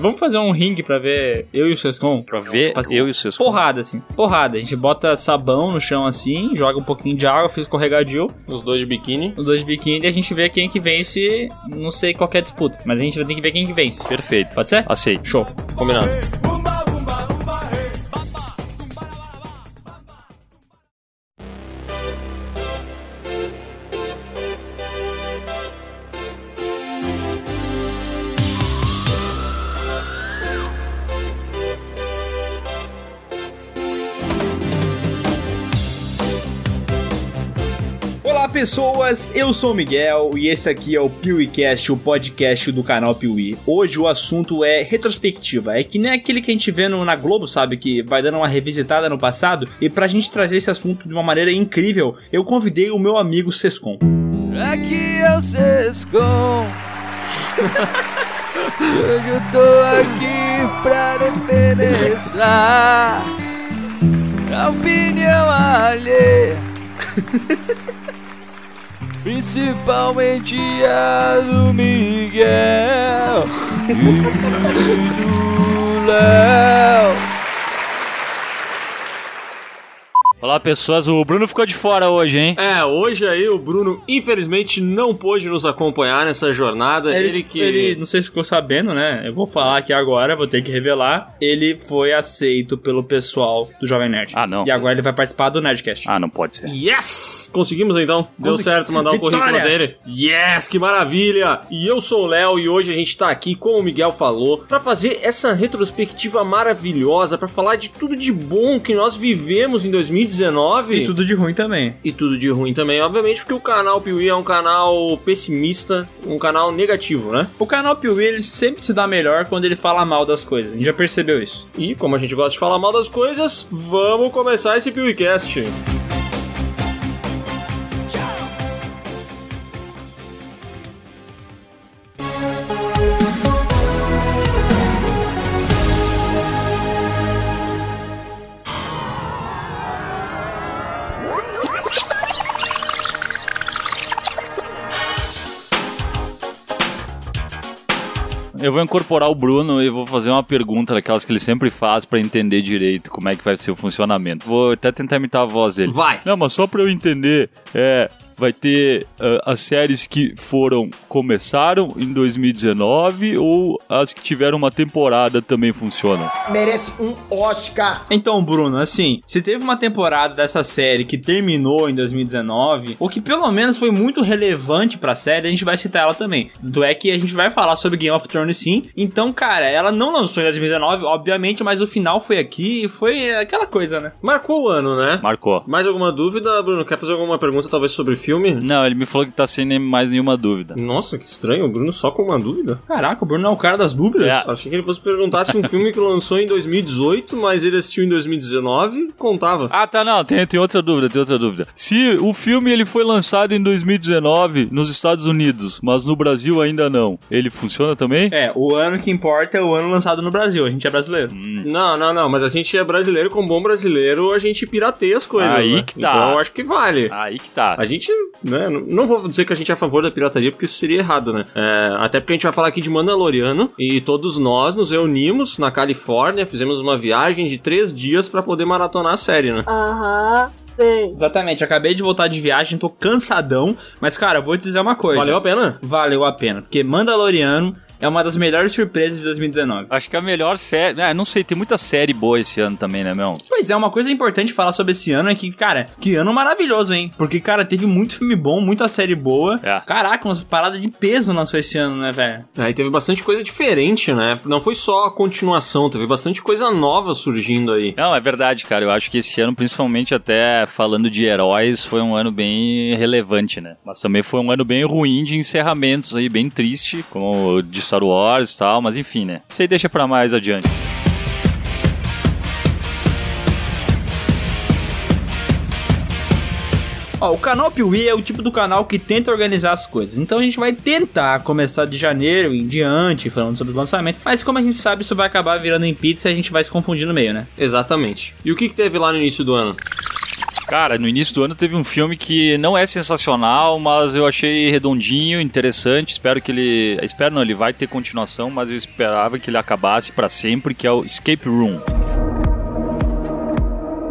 Vamos fazer um ringue pra ver eu e o Sescon? Pra ver Passa- eu e os seus Porrada, assim. Porrada. A gente bota sabão no chão assim, joga um pouquinho de água, fica escorregadio, Os dois de biquíni. os dois de biquíni e a gente vê quem que vence. Não sei qual é a disputa, mas a gente vai ter que ver quem que vence. Perfeito. Pode ser? Aceito. Show. Combinado. Pessoas, eu sou o Miguel e esse aqui é o PeeWeeCast, o podcast do canal Piuí. Hoje o assunto é retrospectiva, é que nem aquele que a gente vê no- na Globo, sabe, que vai dando uma revisitada no passado. E pra gente trazer esse assunto de uma maneira incrível, eu convidei o meu amigo Sescon. Aqui é o Sescom. Hoje eu tô aqui pra defenestrar a opinião alheia. Principalmente a do Miguel e do Léo. Olá, pessoas. O Bruno ficou de fora hoje, hein? É, hoje aí o Bruno infelizmente não pôde nos acompanhar nessa jornada. Ele, Ele, que. ele, não sei se ficou sabendo, né? Eu vou falar aqui agora, vou ter que revelar. Ele foi aceito pelo pessoal do Jovem Nerd. Ah, não. E agora ele vai participar do Nerdcast. Ah, não pode ser. Yes! Conseguimos então. Deu Consegui- certo mandar o Vitória! currículo dele. Yes, que maravilha! E eu sou o Léo e hoje a gente tá aqui, como o Miguel falou, pra fazer essa retrospectiva maravilhosa, pra falar de tudo de bom que nós vivemos em 2019 E tudo de ruim também. e tudo de ruim também, obviamente, porque o canal Piuí é um canal pessimista, um canal negativo, né? O canal Piuí, ele sempre se dá melhor quando ele fala mal das coisas. A gente já percebeu isso. E como a gente gosta de falar mal das coisas, vamos começar esse PeeWeeCast. Eu vou incorporar o Bruno e vou fazer uma pergunta daquelas que ele sempre faz pra entender direito como é que vai ser o funcionamento. Vou até tentar imitar a voz dele. Vai! Não, mas só pra eu entender, é. Vai ter ah, as séries que foram começaram em 2019 ou as que tiveram uma temporada também funcionam? merece um Oscar. Então, Bruno, assim, se teve uma temporada dessa série que terminou em 2019, ou que pelo menos foi muito relevante pra série, a gente vai citar ela também. Tanto é que a gente vai falar sobre Game of Thrones sim. Então, cara, ela não lançou em 2019, obviamente, mas o final foi aqui e foi aquela coisa, né? Marcou o ano, né? Marcou. Mais alguma dúvida, Bruno? Quer fazer alguma pergunta, talvez, sobre filme? Não, ele me falou que tá sem nem- mais nenhuma dúvida. Nossa, que estranho, o Bruno só com uma dúvida. Caraca, o Bruno é o cara das dúvidas. É. Achei que ele fosse perguntar se um filme que lançou em 2018, mas ele assistiu em 2019, contava. Ah, tá, não, tem, tem outra dúvida, tem outra dúvida. Se o filme ele foi lançado em 2019 nos Estados Unidos, mas no Brasil ainda não, ele funciona também? É, o ano que importa é o ano lançado no Brasil. A gente é brasileiro. Não, não, não, mas a gente é brasileiro, com bom brasileiro, a gente pirateia as coisas. Aí né? que tá. Então eu acho que vale. Aí que tá. A gente, né, não não vou dizer que a gente é a favor da pirataria, porque isso seria errado, né? É, até porque a gente vai falar aqui de Mandaloriano, e todos nós nos reunimos na Califórnia, fizemos uma viagem de três dias pra poder maratonar a série, né? Aham, sim. Exatamente, acabei de voltar de viagem, tô cansadão, mas cara, vou te dizer uma coisa. Valeu a pena? Valeu a pena, porque Mandaloriano é uma das melhores surpresas de 2019. Acho que a melhor série. Ah, não sei, tem muita série boa esse ano também, né, meu? Pois é, uma coisa importante falar sobre esse ano é que, cara, que ano maravilhoso, hein? Porque, cara, teve muito filme bom, muita série boa. É. Caraca, umas paradas de peso lançou esse ano, né, velho? Aí teve bastante coisa diferente, né? Não foi só a continuação, teve bastante coisa nova surgindo aí. Não, é verdade, cara. Eu acho que esse ano, principalmente até falando de heróis, foi um ano bem relevante, né? Mas também foi um ano bem ruim de encerramentos aí, bem triste, como o de Star Wars e tal, mas enfim, né? Isso aí deixa pra mais adiante. Ó, o canal Piuí é o tipo do canal que tenta organizar as coisas. Então a gente vai tentar começar de janeiro em diante, falando sobre os lançamentos. Mas como a gente sabe, isso vai acabar virando em pizza e a gente vai se confundir no meio, né? Exatamente. E o que, que teve lá no início do ano? Cara, no início do ano teve um filme que não é sensacional, mas eu achei redondinho, interessante. Espero que ele. Espero não, ele vai ter continuação, mas eu esperava que ele acabasse pra sempre, que é o Escape Room.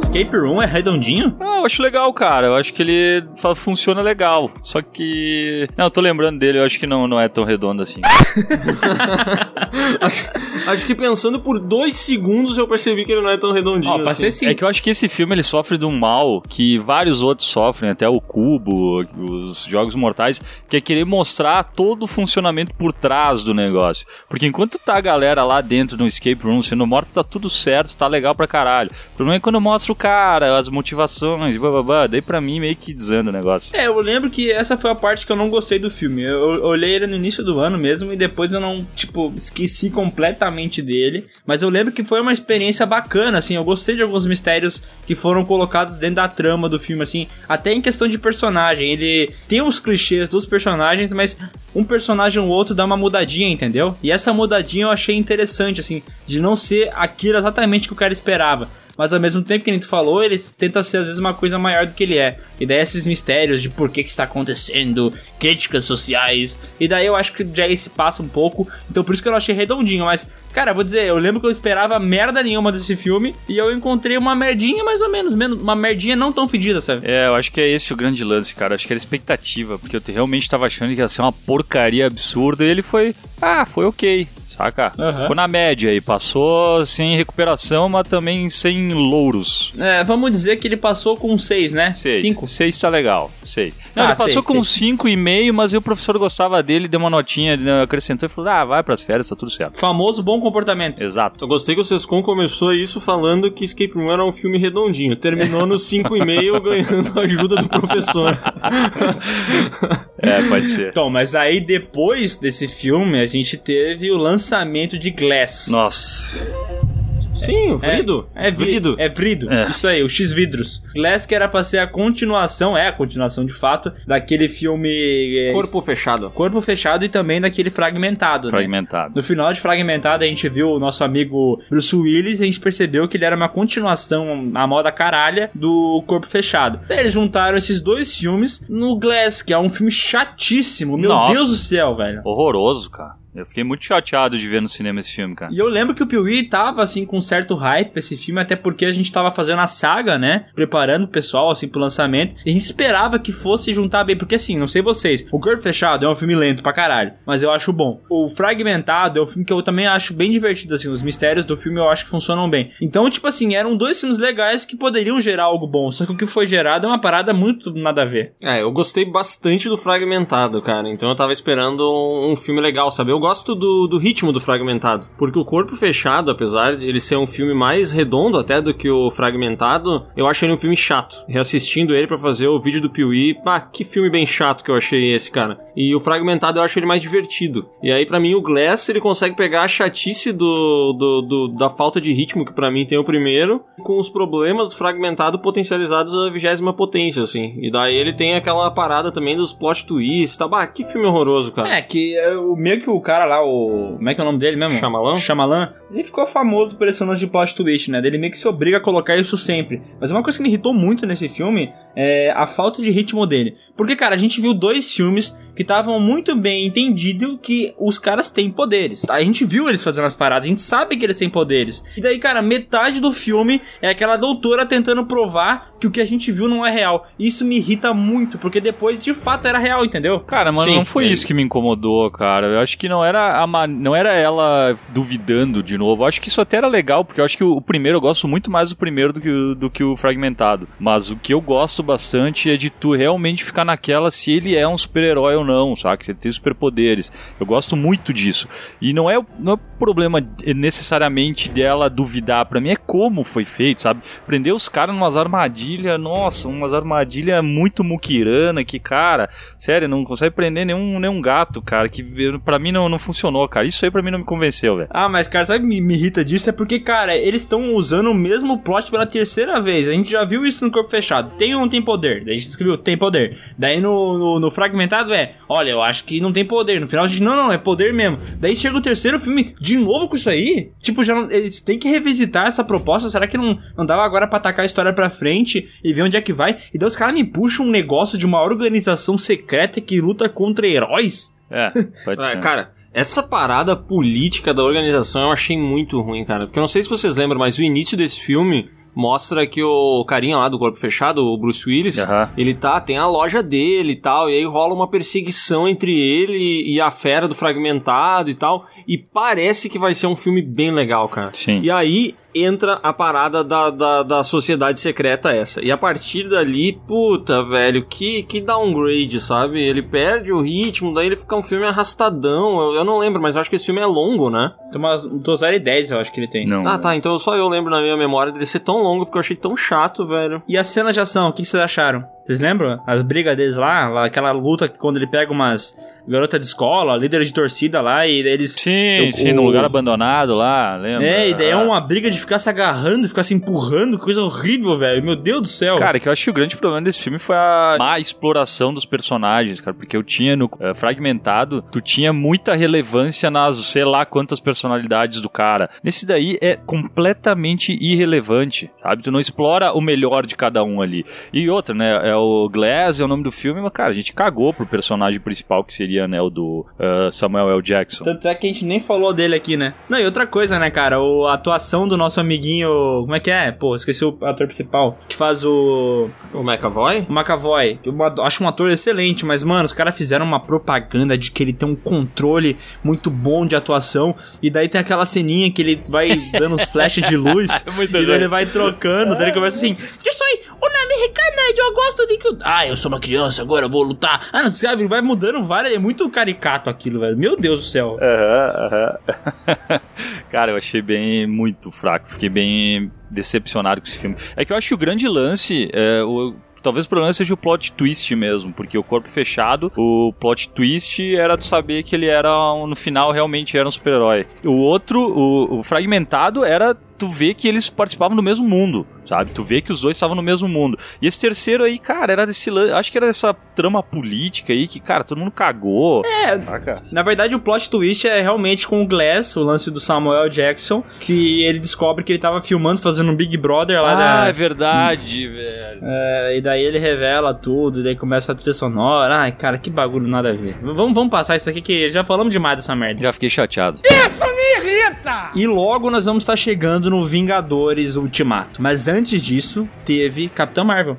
Escape Room é redondinho? Ah, eu acho legal, cara. Eu acho que ele funciona legal. Só que. Não, eu tô lembrando dele, eu acho que não, não é tão redondo assim. acho, acho que pensando por dois segundos eu percebi que ele não é tão redondinho Ó, pra assim. ser sim. É que eu acho que esse filme ele sofre de um mal que vários outros sofrem, até o Cubo, os Jogos Mortais, que é querer mostrar todo o funcionamento por trás do negócio. Porque enquanto tá a galera lá dentro no escape room sendo morta, tá tudo certo, tá legal pra caralho. O problema é quando mostra o cara, as motivações, bababá, daí pra mim meio que desanda o negócio. É, eu lembro que essa foi a parte que eu não gostei do filme. Eu, eu olhei ele no início do ano mesmo e depois eu não, tipo, esqueci completamente dele. Mas eu lembro que foi uma experiência bacana, assim. Eu gostei de alguns mistérios que foram colocados dentro da trama do filme, assim. Até em questão de personagem. Ele tem os clichês dos personagens, mas um personagem ou outro dá uma mudadinha, entendeu? E essa mudadinha eu achei interessante, assim, de não ser aquilo exatamente que o cara esperava mas ao mesmo tempo que a gente falou, ele tenta ser às vezes uma coisa maior do que ele é. E daí esses mistérios de por que, que está acontecendo, críticas sociais, e daí eu acho que já esse passa um pouco, então por isso que eu não achei redondinho, mas, cara, vou dizer, eu lembro que eu esperava merda nenhuma desse filme, e eu encontrei uma merdinha mais ou menos, menos uma merdinha não tão fedida, sabe? É, eu acho que é esse o grande lance, cara. Acho que era expectativa, porque eu te- realmente tava achando que ia ser uma porcaria absurda e ele foi. Ah, foi ok. Saca? Aham. Ficou na média aí, passou sem recuperação, mas também sem louros. É, vamos dizer que ele passou com 6, né? Seis. 5. Seis tá legal. Seis. Não, Ah, ele passou seis, com seis. cinco e meio, mas aí o professor gostava dele, deu uma notinha, acrescentou e falou: ah, vai pras férias, tá tudo certo. Famoso bom comportamento. Exato. Eu gostei que o Sescom começou isso falando que Escape Room era um filme redondinho. Terminou no 5,5 ganhando a ajuda do professor. É, pode ser. Então, mas aí depois desse filme, a gente teve o lançamento de Glass. Nossa. Sim, o Vrido. É, vi- Vrido. É Vrido. É. Isso aí, o X-Vidros. Glass que era pra ser a continuação, é a continuação de fato, daquele filme... é, Corpo fechado. Corpo Fechado e também daquele Fragmentado, né? Fragmentado. No final de Fragmentado, a gente viu o nosso amigo Bruce Willis e a gente percebeu que ele era uma continuação, a moda caralha, do Corpo Fechado. Eles juntaram esses dois filmes no Glass, que é um filme chatíssimo. Meu Nossa. Deus do céu, velho. Horroroso, cara. Eu fiquei muito chateado de ver no cinema esse filme, cara. E eu lembro que o Piuí tava, assim, com um certo hype pra esse filme, até porque a gente tava fazendo a saga, né? Preparando o pessoal, assim, pro lançamento. E a gente esperava que fosse juntar bem, porque assim, não sei vocês, o Corpo Fechado é um filme lento pra caralho, mas eu acho bom. O Fragmentado é um filme que eu também acho bem divertido, assim, os mistérios do filme eu acho que funcionam bem. Então, tipo assim, eram dois filmes legais que poderiam gerar algo bom, só que o que foi gerado é uma parada muito nada a ver. É, eu gostei bastante do Fragmentado, cara. Então eu tava esperando um, um filme legal, sabe? Eu gosto do, do ritmo do Fragmentado. Porque o Corpo Fechado, apesar de ele ser um filme mais redondo até do que o Fragmentado, eu acho ele um filme chato. Reassistindo ele pra fazer o vídeo do Piuí, pá, que filme bem chato que eu achei esse, cara. E o Fragmentado eu acho ele mais divertido. E aí, pra mim, o Glass, ele consegue pegar a chatice do, do, do- da falta de ritmo, que pra mim tem o primeiro, com os problemas do Fragmentado potencializados à vigésima potência, assim. E daí ele tem aquela parada também dos plot twists, tá? Bah, que filme horroroso, cara. É, que é, o meio que o cara lá, o. Como é que é o nome dele mesmo? Shyamalan? Shyamalan. Ele ficou famoso por esse lance de plot twist, né? Ele meio que se obriga a colocar isso sempre. Mas uma coisa que me irritou muito nesse filme é a falta de ritmo dele. Porque, cara, a gente viu dois filmes que estavam muito bem entendido que os caras têm poderes. A gente viu eles fazendo as paradas, a gente sabe que eles têm poderes. E daí, cara, metade do filme é aquela doutora tentando provar que o que a gente viu não é real. Isso me irrita muito, porque depois de fato era real, entendeu? Cara, mas Sim, não foi é. isso que me incomodou, cara. Eu acho que não era a ma- não era ela duvidando de novo. Acho que isso até era legal, porque eu acho que o, primeiro eu gosto muito mais do primeiro do que, o, do que o fragmentado. Mas o que eu gosto bastante é de tu realmente ficar naquela se ele é um super-herói ou não, sabe? Se ele tem superpoderes. Eu gosto muito disso. E não é, não é problema necessariamente dela duvidar. Pra mim é como foi feito, sabe? Prender os caras numas armadilhas, nossa, umas armadilhas muito muquirana que, cara, sério, não consegue prender nenhum, nenhum gato, cara. Que pra mim não, não funcionou, cara. Isso aí pra mim não me convenceu, velho. Ah, mas, cara, sabe o que me, me irrita disso? É porque, cara, eles estão usando o mesmo plot pela terceira vez. A gente já viu isso no corpo fechado. Tem ou não tem poder? Daí a gente escreveu, tem poder. Daí no, no, no fragmentado é, olha, eu acho que não tem poder. No final a gente, não, não, é poder mesmo. Daí chega o terceiro filme, de novo com isso aí? Tipo, já não, eles têm que revisitar essa proposta. Será que não, não dava agora pra atacar a história pra frente e ver onde é que vai? E daí os caras me puxam um negócio de uma organização secreta que luta contra heróis? É, pode É, ser. cara, essa parada política da organização eu achei muito ruim, cara. Porque eu não sei se vocês lembram, mas o início desse filme mostra que o carinha lá do corpo fechado, o Bruce Willis, Aham. ele tá, tem a loja dele e tal, e aí rola uma perseguição entre ele e a fera do fragmentado e tal, e parece que vai ser um filme bem legal, cara. Sim. E aí entra a parada da, da, da sociedade secreta essa. E a partir dali, puta, velho, que, que downgrade, sabe? Ele perde o ritmo, daí ele fica um filme arrastadão. Eu, eu não lembro, mas acho que esse filme é longo, né? Tem umas 2 horas e 10, eu acho que ele tem. Não. Ah, tá. Então só eu lembro na minha memória dele ser tão longo porque eu achei tão chato, velho. E a cena de ação, o que vocês acharam? Vocês lembram? As brigas deles lá, lá, aquela luta que quando ele pega umas garotas de escola, líder de torcida lá, e eles. Sim, o- sim, o- no lugar abandonado lá, lembra? É, e daí é uma briga de ficar se agarrando, ficar se empurrando, coisa horrível, velho. Meu Deus do céu. Cara, que eu acho que o grande problema desse filme foi a má exploração dos personagens, cara. Porque eu tinha no eh, Fragmentado, tu tinha muita relevância nas, sei lá, quantas personalidades do cara. Nesse daí é completamente irrelevante, sabe? Tu não explora o melhor de cada um ali. E outra, né? É o Glass, é o nome do filme, mas, cara, a gente cagou pro personagem principal, que seria, né, o do eh, Samuel L. Jackson. Tanto é que a gente nem falou dele aqui, né? Não, e outra coisa, né, cara? O, a atuação do nosso amiguinho. Como é que é? Pô, esqueci o ator principal. Que faz o. O McAvoy? O McAvoy. Eu acho um ator excelente, mas, mano, os caras fizeram uma propaganda de que ele tem um controle muito bom de atuação. E daí tem aquela ceninha que ele vai dando uns flashes de luz. Muito e ele vai trocando. Daí ele começa assim: Eu sou uma americana, eu gosto de que. Ah, eu sou uma criança, agora eu vou lutar. Ah, não sabe? Vai mudando várias. É muito caricato aquilo, velho. Meu Deus do céu. Aham, aham. Cara, eu achei bem muito fraco. Fiquei bem decepcionado com esse filme. É que eu acho que o grande lance, é, o, talvez o problema seja o plot twist mesmo, porque o corpo fechado, o plot twist era tu saber que ele era no final realmente era um super-herói. O outro, o, o fragmentado era tu ver que eles participavam do mesmo mundo, sabe? Tu vê que os dois estavam no mesmo mundo. E esse terceiro aí, cara, era desse acho que era dessa trama política aí que, cara, todo mundo cagou. É, Saca? Na verdade, o plot twist é realmente com o Glass, o lance do Samuel Jackson, que ele descobre que ele tava filmando, fazendo um Big Brother lá Ah, da. é verdade, velho. É, e daí ele revela tudo, e daí começa a trilha sonora. Ai, cara, que bagulho nada a ver. V- Vamos, vamos passar isso aqui que já falamos demais dessa merda. Já fiquei chateado. E logo nós vamos estar chegando no Vingadores Ultimato. Mas antes disso, teve Capitão Marvel.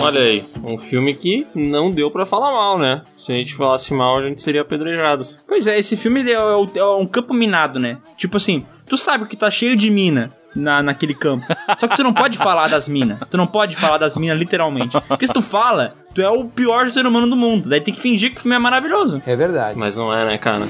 Olha aí, um filme que não deu pra falar mal, né? Se a gente falasse mal, a gente seria apedrejado. Pois é, esse filme é, o- é um campo minado, né? Tipo assim, tu sabe que tá cheio de mina na, naquele campo. Só que tu não pode falar das minas. Tu não pode falar das minas literalmente. Porque se tu fala, tu é o pior ser humano do mundo. Daí tem que fingir que o filme é maravilhoso. É verdade. Mas não é, né, cara?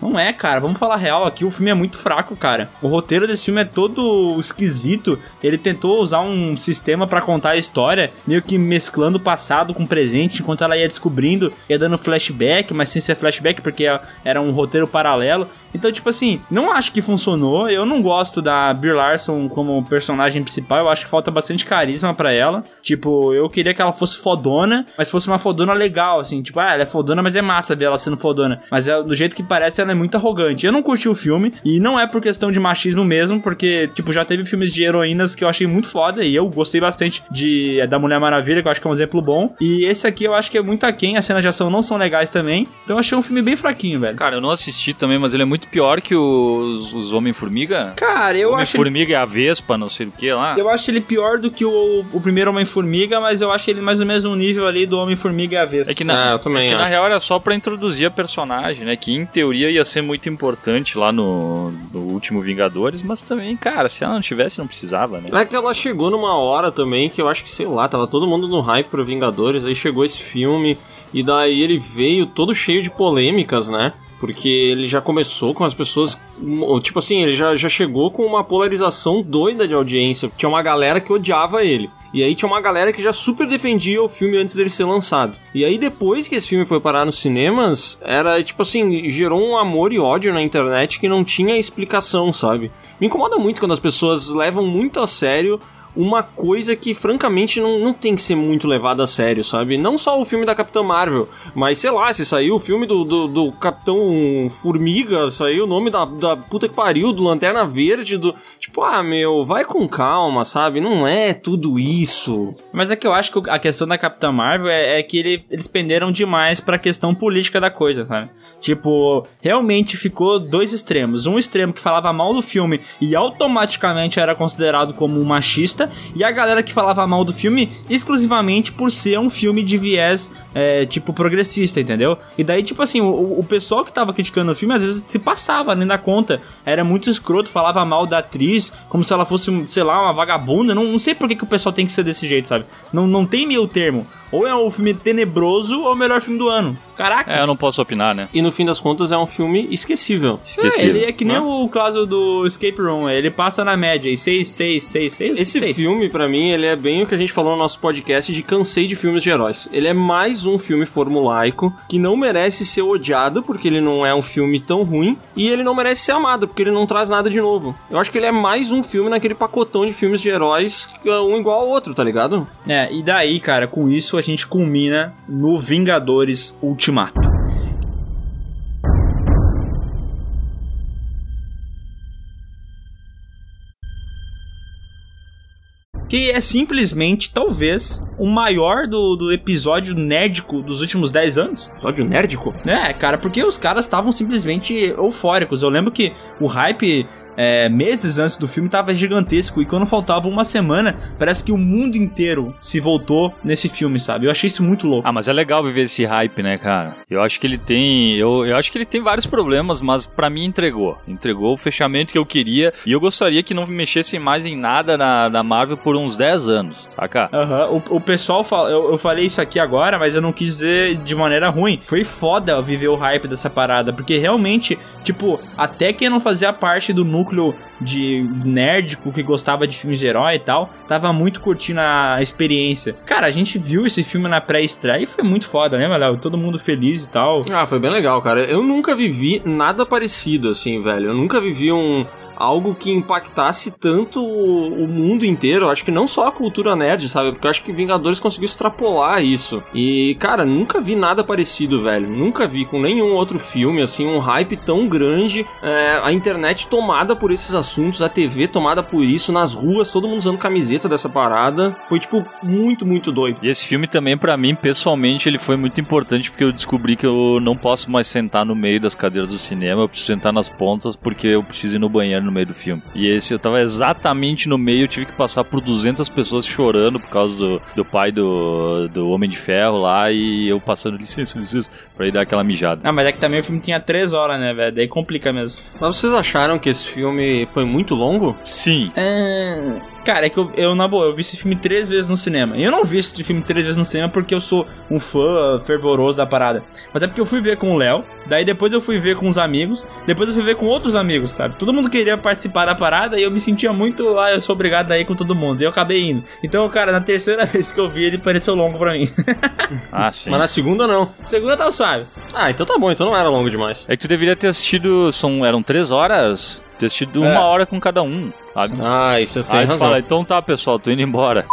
Não é, cara. Vamos falar real aqui. O filme é muito fraco, cara. O roteiro desse filme é todo esquisito. Ele tentou usar um sistema pra contar a história, meio que mesclando o passado com o presente, enquanto ela ia descobrindo, ia dando flashback, mas sem ser flashback, porque era um roteiro paralelo. Então, tipo assim, não acho que funcionou. Eu não gosto da Brie Larson como personagem principal. Eu acho que falta bastante carisma pra ela. Tipo, eu queria que ela fosse fodona, mas fosse uma fodona legal, assim. Tipo, ah, ela é fodona, mas é massa ver ela sendo fodona. Mas é, do jeito que parece, ela é muito arrogante. Eu não curti o filme. E não é por questão de machismo mesmo, porque, tipo, já teve filmes de heroínas que eu achei muito foda. E eu gostei bastante de é, da Mulher Maravilha, que eu acho que é um exemplo bom. E esse aqui eu acho que é muito aquém. As cenas de ação não são legais também. Então eu achei um filme bem fraquinho, velho. Cara, eu não assisti também, mas ele é muito pior que os, os Homem-Formiga. Cara, eu acho. ele- Homem-Formiga e a Vespa, não sei o que lá. Eu acho ele pior do que o, o primeiro Homem-Formiga, mas eu acho ele mais ou menos um nível ali do Homem-Formiga e a Vespa. É que na, Ah, eu também é que na real era só pra introduzir a personagem, né? Que em teoria ia ser muito importante lá no, no último Vingadores, mas também, cara, se ela não tivesse, não precisava, né? É que ela chegou numa hora também que eu acho que, sei lá, tava todo mundo no hype pro Vingadores, aí chegou esse filme, e daí ele veio todo cheio de polêmicas, né? Porque ele já começou com as pessoas. Tipo assim, ele já, já chegou com uma polarização doida de audiência. Tinha uma galera que odiava ele. E aí tinha uma galera que já super defendia o filme antes dele ser lançado. E aí depois que esse filme foi parar nos cinemas, era tipo assim, gerou um amor e ódio na internet que não tinha explicação, sabe? Me incomoda muito quando as pessoas levam muito a sério uma coisa que, francamente, não, não tem que ser muito levada a sério, sabe? Não só o filme da Capitã Marvel, mas sei lá, se saiu o filme do, do, do Capitão Formiga, saiu o nome da, da puta que pariu, do Lanterna Verde, do. Tipo, ah, meu, vai com calma, sabe? Não é tudo isso. Mas é que eu acho que a questão da Capitã Marvel é, é que ele, eles penderam demais pra questão política da coisa, sabe? Tipo, realmente ficou dois extremos. Um extremo que falava mal do filme e automaticamente era considerado como um machista, e a galera que falava mal do filme exclusivamente por ser um filme de viés, é, tipo, progressista, entendeu? E daí, tipo assim, o, o pessoal que tava criticando o filme às vezes se passava nem da conta. Era muito escroto, falava mal da atriz, como se ela fosse, sei lá, uma vagabunda. Não, não sei por que, que o pessoal tem que ser desse jeito, sabe? Não, não tem meio termo. Ou é um filme tenebroso ou é o melhor filme do ano. Caraca! É, eu não posso opinar, né? E no fim das contas é um filme esquecível. Esqueci. É, ele é que nem o caso do Escape Room, ele passa na média, e 6, 6, 6, 6, Esse 6. filme, pra mim, ele é bem o que a gente falou no nosso podcast de cansei de filmes de heróis. Ele é mais um filme formulaico que não merece ser odiado, porque ele não é um filme tão ruim, e ele não merece ser amado, porque ele não traz nada de novo. Eu acho que ele é mais um filme naquele pacotão de filmes de heróis, um igual ao outro, tá ligado? É, e daí, cara, com isso a gente culmina no Vingadores Ultimato. Que é simplesmente, talvez, o maior do, do episódio nerdico dos últimos 10 anos. Episódio nerdico? É, cara, porque os caras estavam simplesmente eufóricos. Eu lembro que o hype é, meses antes do filme tava gigantesco e quando faltava uma semana, parece que o mundo inteiro se voltou nesse filme, sabe? Eu achei isso muito louco. Ah, mas é legal viver esse hype, né, cara? Eu acho que ele tem. Eu, eu acho que ele tem vários problemas, mas para mim entregou. Entregou o fechamento que eu queria. E eu gostaria que não mexessem mais em nada na, na Marvel por uns 10 anos, saca? Aham, uhum. o, o, pessoal fala. Eu, eu falei isso aqui agora, mas eu não quis dizer de maneira ruim. Foi foda viver o hype dessa parada, porque realmente, tipo, até quem não fazia parte do núcleo de nerdico que gostava de filmes de herói e tal, tava muito curtindo a experiência. Cara, a gente viu esse filme na pré-estreia e foi muito foda, né, Léo? Todo mundo feliz e tal. Ah, foi bem legal, cara. Eu nunca vivi nada parecido, assim, velho. Eu nunca vivi um algo que impactasse tanto o mundo inteiro. Acho que não só a cultura nerd, sabe? Porque eu acho que Vingadores conseguiu extrapolar isso. E, cara, nunca vi nada parecido, velho. Nunca vi com nenhum outro filme, assim, um hype tão grande. É, a internet tomada por esses assuntos, a TV tomada por isso, nas ruas, todo mundo usando camiseta dessa parada. Foi, tipo, muito, muito doido. E esse filme também, para mim, pessoalmente, ele foi muito importante porque eu descobri que eu não posso mais sentar no meio das cadeiras do cinema, eu preciso sentar nas pontas porque eu preciso ir no banheiro no meio do filme. E esse eu tava exatamente no meio, eu tive que passar por 200 pessoas chorando por causa do, do pai do, do Homem de Ferro lá e eu passando licença, licença, pra ir dar aquela mijada. Ah, mas é que também o filme tinha 3 horas, né, velho? Daí complica mesmo. Mas vocês acharam que esse filme foi muito longo? Sim. É... Cara, é que eu, eu, na boa, eu vi esse filme três vezes no cinema. E eu não vi esse filme três vezes no cinema porque eu sou um fã fervoroso da parada. Mas é porque eu fui ver com o Léo, daí depois eu fui ver com os amigos, depois eu fui ver com outros amigos, sabe? Todo mundo queria participar da parada e eu me sentia muito, ah, eu sou obrigado a ir com todo mundo. E eu acabei indo. Então, cara, na terceira vez que eu vi, ele pareceu longo pra mim. ah, sim. Mas na segunda, não. Segunda tava suave. Ah, então tá bom, então não era longo demais. É que tu deveria ter assistido, são, eram três horas? Ter assistido é. uma hora com cada um. Sabe? Ah, isso tem Aí razão. tu fala, então tá, pessoal, tô indo embora.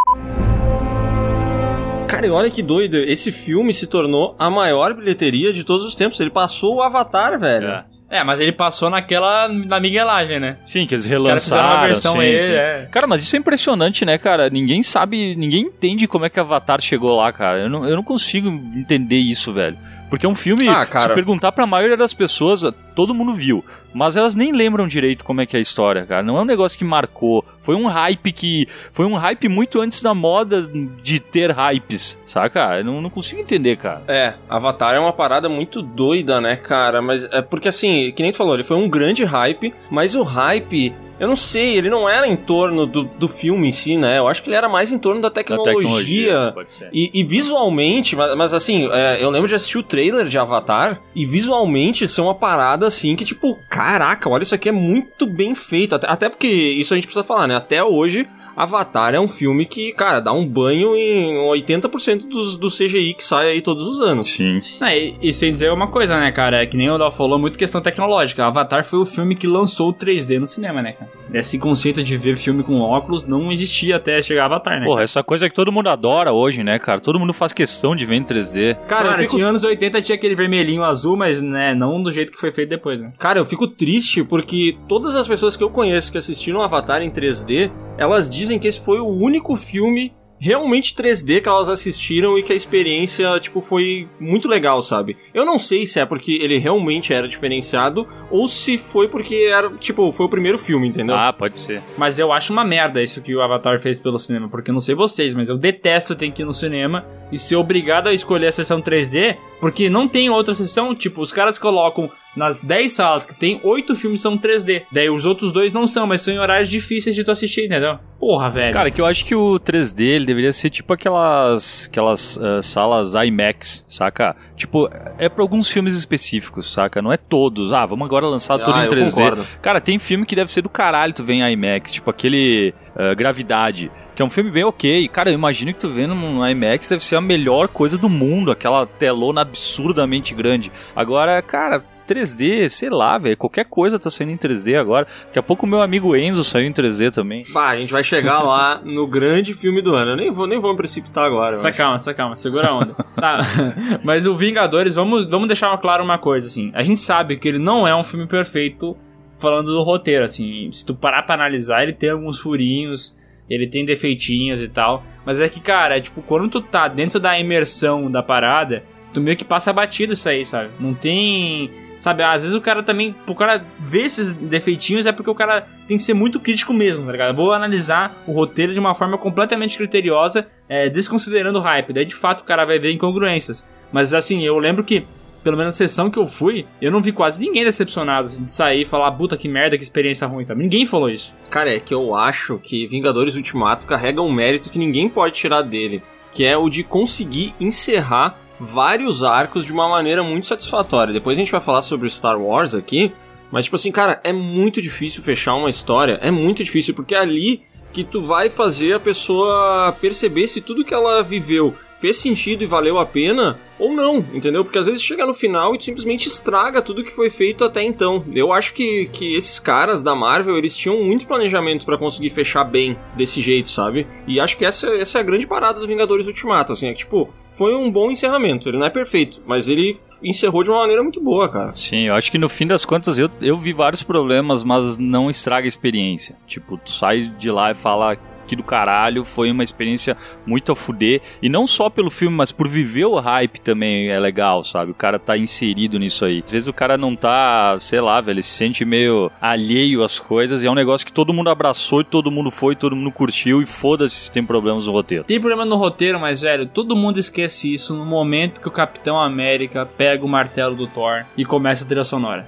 Cara, e olha que doido, esse filme se tornou a maior bilheteria de todos os tempos. Ele passou o Avatar, velho. É. É, mas ele passou naquela na miguelagem, né? Sim, que eles relançaram. Uma versão sim, ele, sim. É. Cara, mas isso é impressionante, né, cara? Ninguém sabe, ninguém entende como é que Avatar chegou lá, cara. Eu não, eu não consigo entender isso, velho. Porque é um filme, ah, cara. se perguntar pra maioria das pessoas, todo mundo viu. Mas elas nem lembram direito como é que é a história, cara. Não é um negócio que marcou. Foi um hype que. Foi um hype muito antes da moda de ter hypes, saca? Eu não, não consigo entender, cara. É, Avatar é uma parada muito doida, né, cara? Mas é porque assim, que nem tu falou, ele foi um grande hype, mas o hype eu não sei, ele não era em torno do, do filme em si, né? Eu acho que ele era mais em torno da tecnologia. tecnologia, pode ser. E, e visualmente, mas, mas assim, é, eu lembro de assistir o trailer de Avatar e visualmente isso é uma parada assim que, tipo, caraca, olha, isso aqui é muito bem feito. Até, até porque isso a gente precisa falar, né? Até hoje. Avatar é um filme que, cara, dá um banho em 80% dos, do CGI que sai aí todos os anos. Sim. É, e, e sem dizer uma coisa, né, cara? É que nem o Dal falou, muito questão tecnológica. Avatar foi o filme que lançou o 3D no cinema, né, cara? Esse conceito de ver filme com óculos não existia até chegar Avatar, né? Porra, essa coisa que todo mundo adora hoje, né, cara? Todo mundo faz questão de ver em 3D. Cara, Cara, fico, tinha anos 80 tinha aquele vermelhinho azul, mas né, não do jeito que foi feito depois, né? cara, eu fico triste porque todas as pessoas que eu conheço que assistiram Avatar em 3D, elas dizem que esse foi o único filme realmente 3D que elas assistiram e que a experiência, tipo, foi muito legal, sabe? Eu não sei se é porque ele realmente era diferenciado ou se foi porque era, tipo, foi o primeiro filme, entendeu? Ah, pode ser. Mas eu acho uma merda isso que o Avatar fez pelo cinema, porque eu não sei vocês, mas eu detesto ter que ir no cinema e ser obrigado a escolher a sessão 3D, porque não tem outra sessão, tipo, os caras colocam nas 10 salas que tem, 8 filmes são 3D. Daí os outros dois não são, mas são em horários difíceis de tu assistir, entendeu? Porra, velho. Cara, que eu acho que o 3D ele deveria ser tipo aquelas aquelas ah, salas IMAX, saca? Tipo, é pra alguns filmes específicos, saca? Não é todos. Ah, vamos agora lançar tudo Ah, em eu 3D. concordo. Cara, tem filme que deve ser do caralho tu vem em IMAX, tipo aquele ah, Gravidade, que é um filme bem ok. Cara, eu imagino que tu vendo no IMAX deve ser a melhor coisa do mundo, aquela telona absurdamente grande. Agora, cara, 3D, sei lá, velho, qualquer coisa tá saindo em 3D agora. Daqui a pouco o meu amigo Enzo saiu em 3D também. Bah, a gente vai chegar lá no grande filme do ano. Eu nem vou, nem vou me precipitar agora. acho. calma, só calma, segura a onda. tá, mas o Vingadores, vamos, vamos deixar claro uma coisa, assim. A gente sabe que ele não é um filme perfeito falando do roteiro, assim. Se tu parar pra analisar, ele tem alguns furinhos, ele tem defeitinhos e tal. Mas é que, cara, é tipo, quando tu tá dentro da imersão da parada, tu meio que passa batido isso aí, sabe? Não tem. Sabe, às vezes o cara também, pro cara ver esses defeitinhos é porque o cara tem que ser muito crítico mesmo, tá ligado? Vou analisar o roteiro de uma forma completamente criteriosa, é, desconsiderando o hype. Daí de fato o cara vai ver incongruências. Mas assim, eu lembro que, pelo menos na sessão que eu fui, eu não vi quase ninguém decepcionado assim, de sair e falar, puta que merda, que experiência ruim, sabe? Ninguém falou isso. Cara, é que eu acho que Vingadores Ultimato carrega um mérito que ninguém pode tirar dele, que é o de conseguir encerrar vários arcos de uma maneira muito satisfatória. Depois a gente vai falar sobre Star Wars aqui, mas tipo assim, cara, é muito difícil fechar uma história, é muito difícil porque é ali que tu vai fazer a pessoa perceber se tudo que ela viveu fez sentido e valeu a pena ou não, entendeu? Porque às vezes chega no final e simplesmente estraga tudo que foi feito até então. Eu acho que, que esses caras da Marvel, eles tinham muito planejamento pra conseguir fechar bem desse jeito, sabe? E acho que essa, essa é a grande parada do Vingadores Ultimato, assim, é que, tipo, foi um bom encerramento. Ele não é perfeito, mas ele encerrou de uma maneira muito boa, cara. Sim, eu acho que no fim das contas eu, eu vi vários problemas, mas não estraga a experiência. Tipo, tu sai de lá e fala do caralho, foi uma experiência muito a fuder. E não só pelo filme, mas por viver o hype também é legal, sabe? O cara tá inserido nisso aí. Às vezes o cara não tá, sei lá, velho, ele se sente meio alheio às coisas e é um negócio que todo mundo abraçou e todo mundo foi, todo mundo curtiu e foda-se se tem problemas no roteiro. Tem problema no roteiro, mas, velho, todo mundo esquece isso no momento que o Capitão América pega o martelo do Thor e começa a trilha sonora.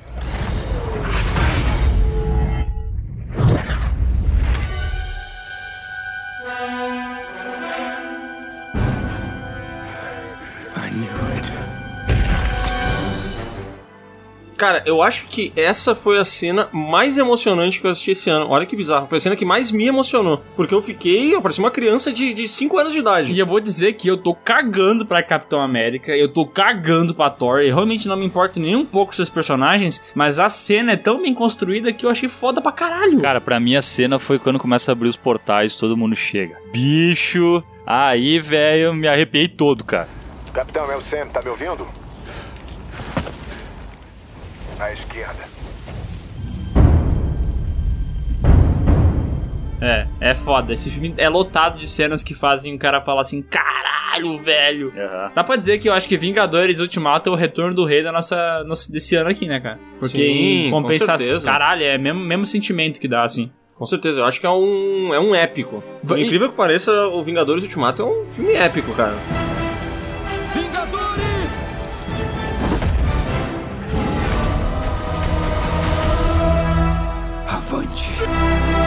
Cara, eu acho que essa foi a cena mais emocionante que eu assisti esse ano. Olha que bizarro. Foi a cena que mais me emocionou. Porque eu fiquei, eu parecia uma criança de 5 anos de idade. E eu vou dizer que eu tô cagando pra Capitão América, eu tô cagando pra Thor, eu realmente não me importo nem um pouco com esses personagens, mas a cena é tão bem construída que eu achei foda pra caralho. Cara, pra mim a cena foi quando começa a abrir os portais, todo mundo chega. Bicho! Aí, velho, me arrepiei todo, cara. Capitão, é o Sam, tá me ouvindo? À esquerda. É, é foda. Esse filme é lotado de cenas que fazem o cara falar assim, caralho, velho. Dá pra dizer que eu acho que Vingadores Ultimato é o retorno do rei da nossa, nosso- desse ano aqui, né, cara? Porque Sim, em com compensação, certeza. caralho, é mesmo, mesmo sentimento que dá, assim. Com certeza, eu acho que é um, é um épico. E- incrível que pareça, o Vingadores Ultimato é um filme épico, cara. 去。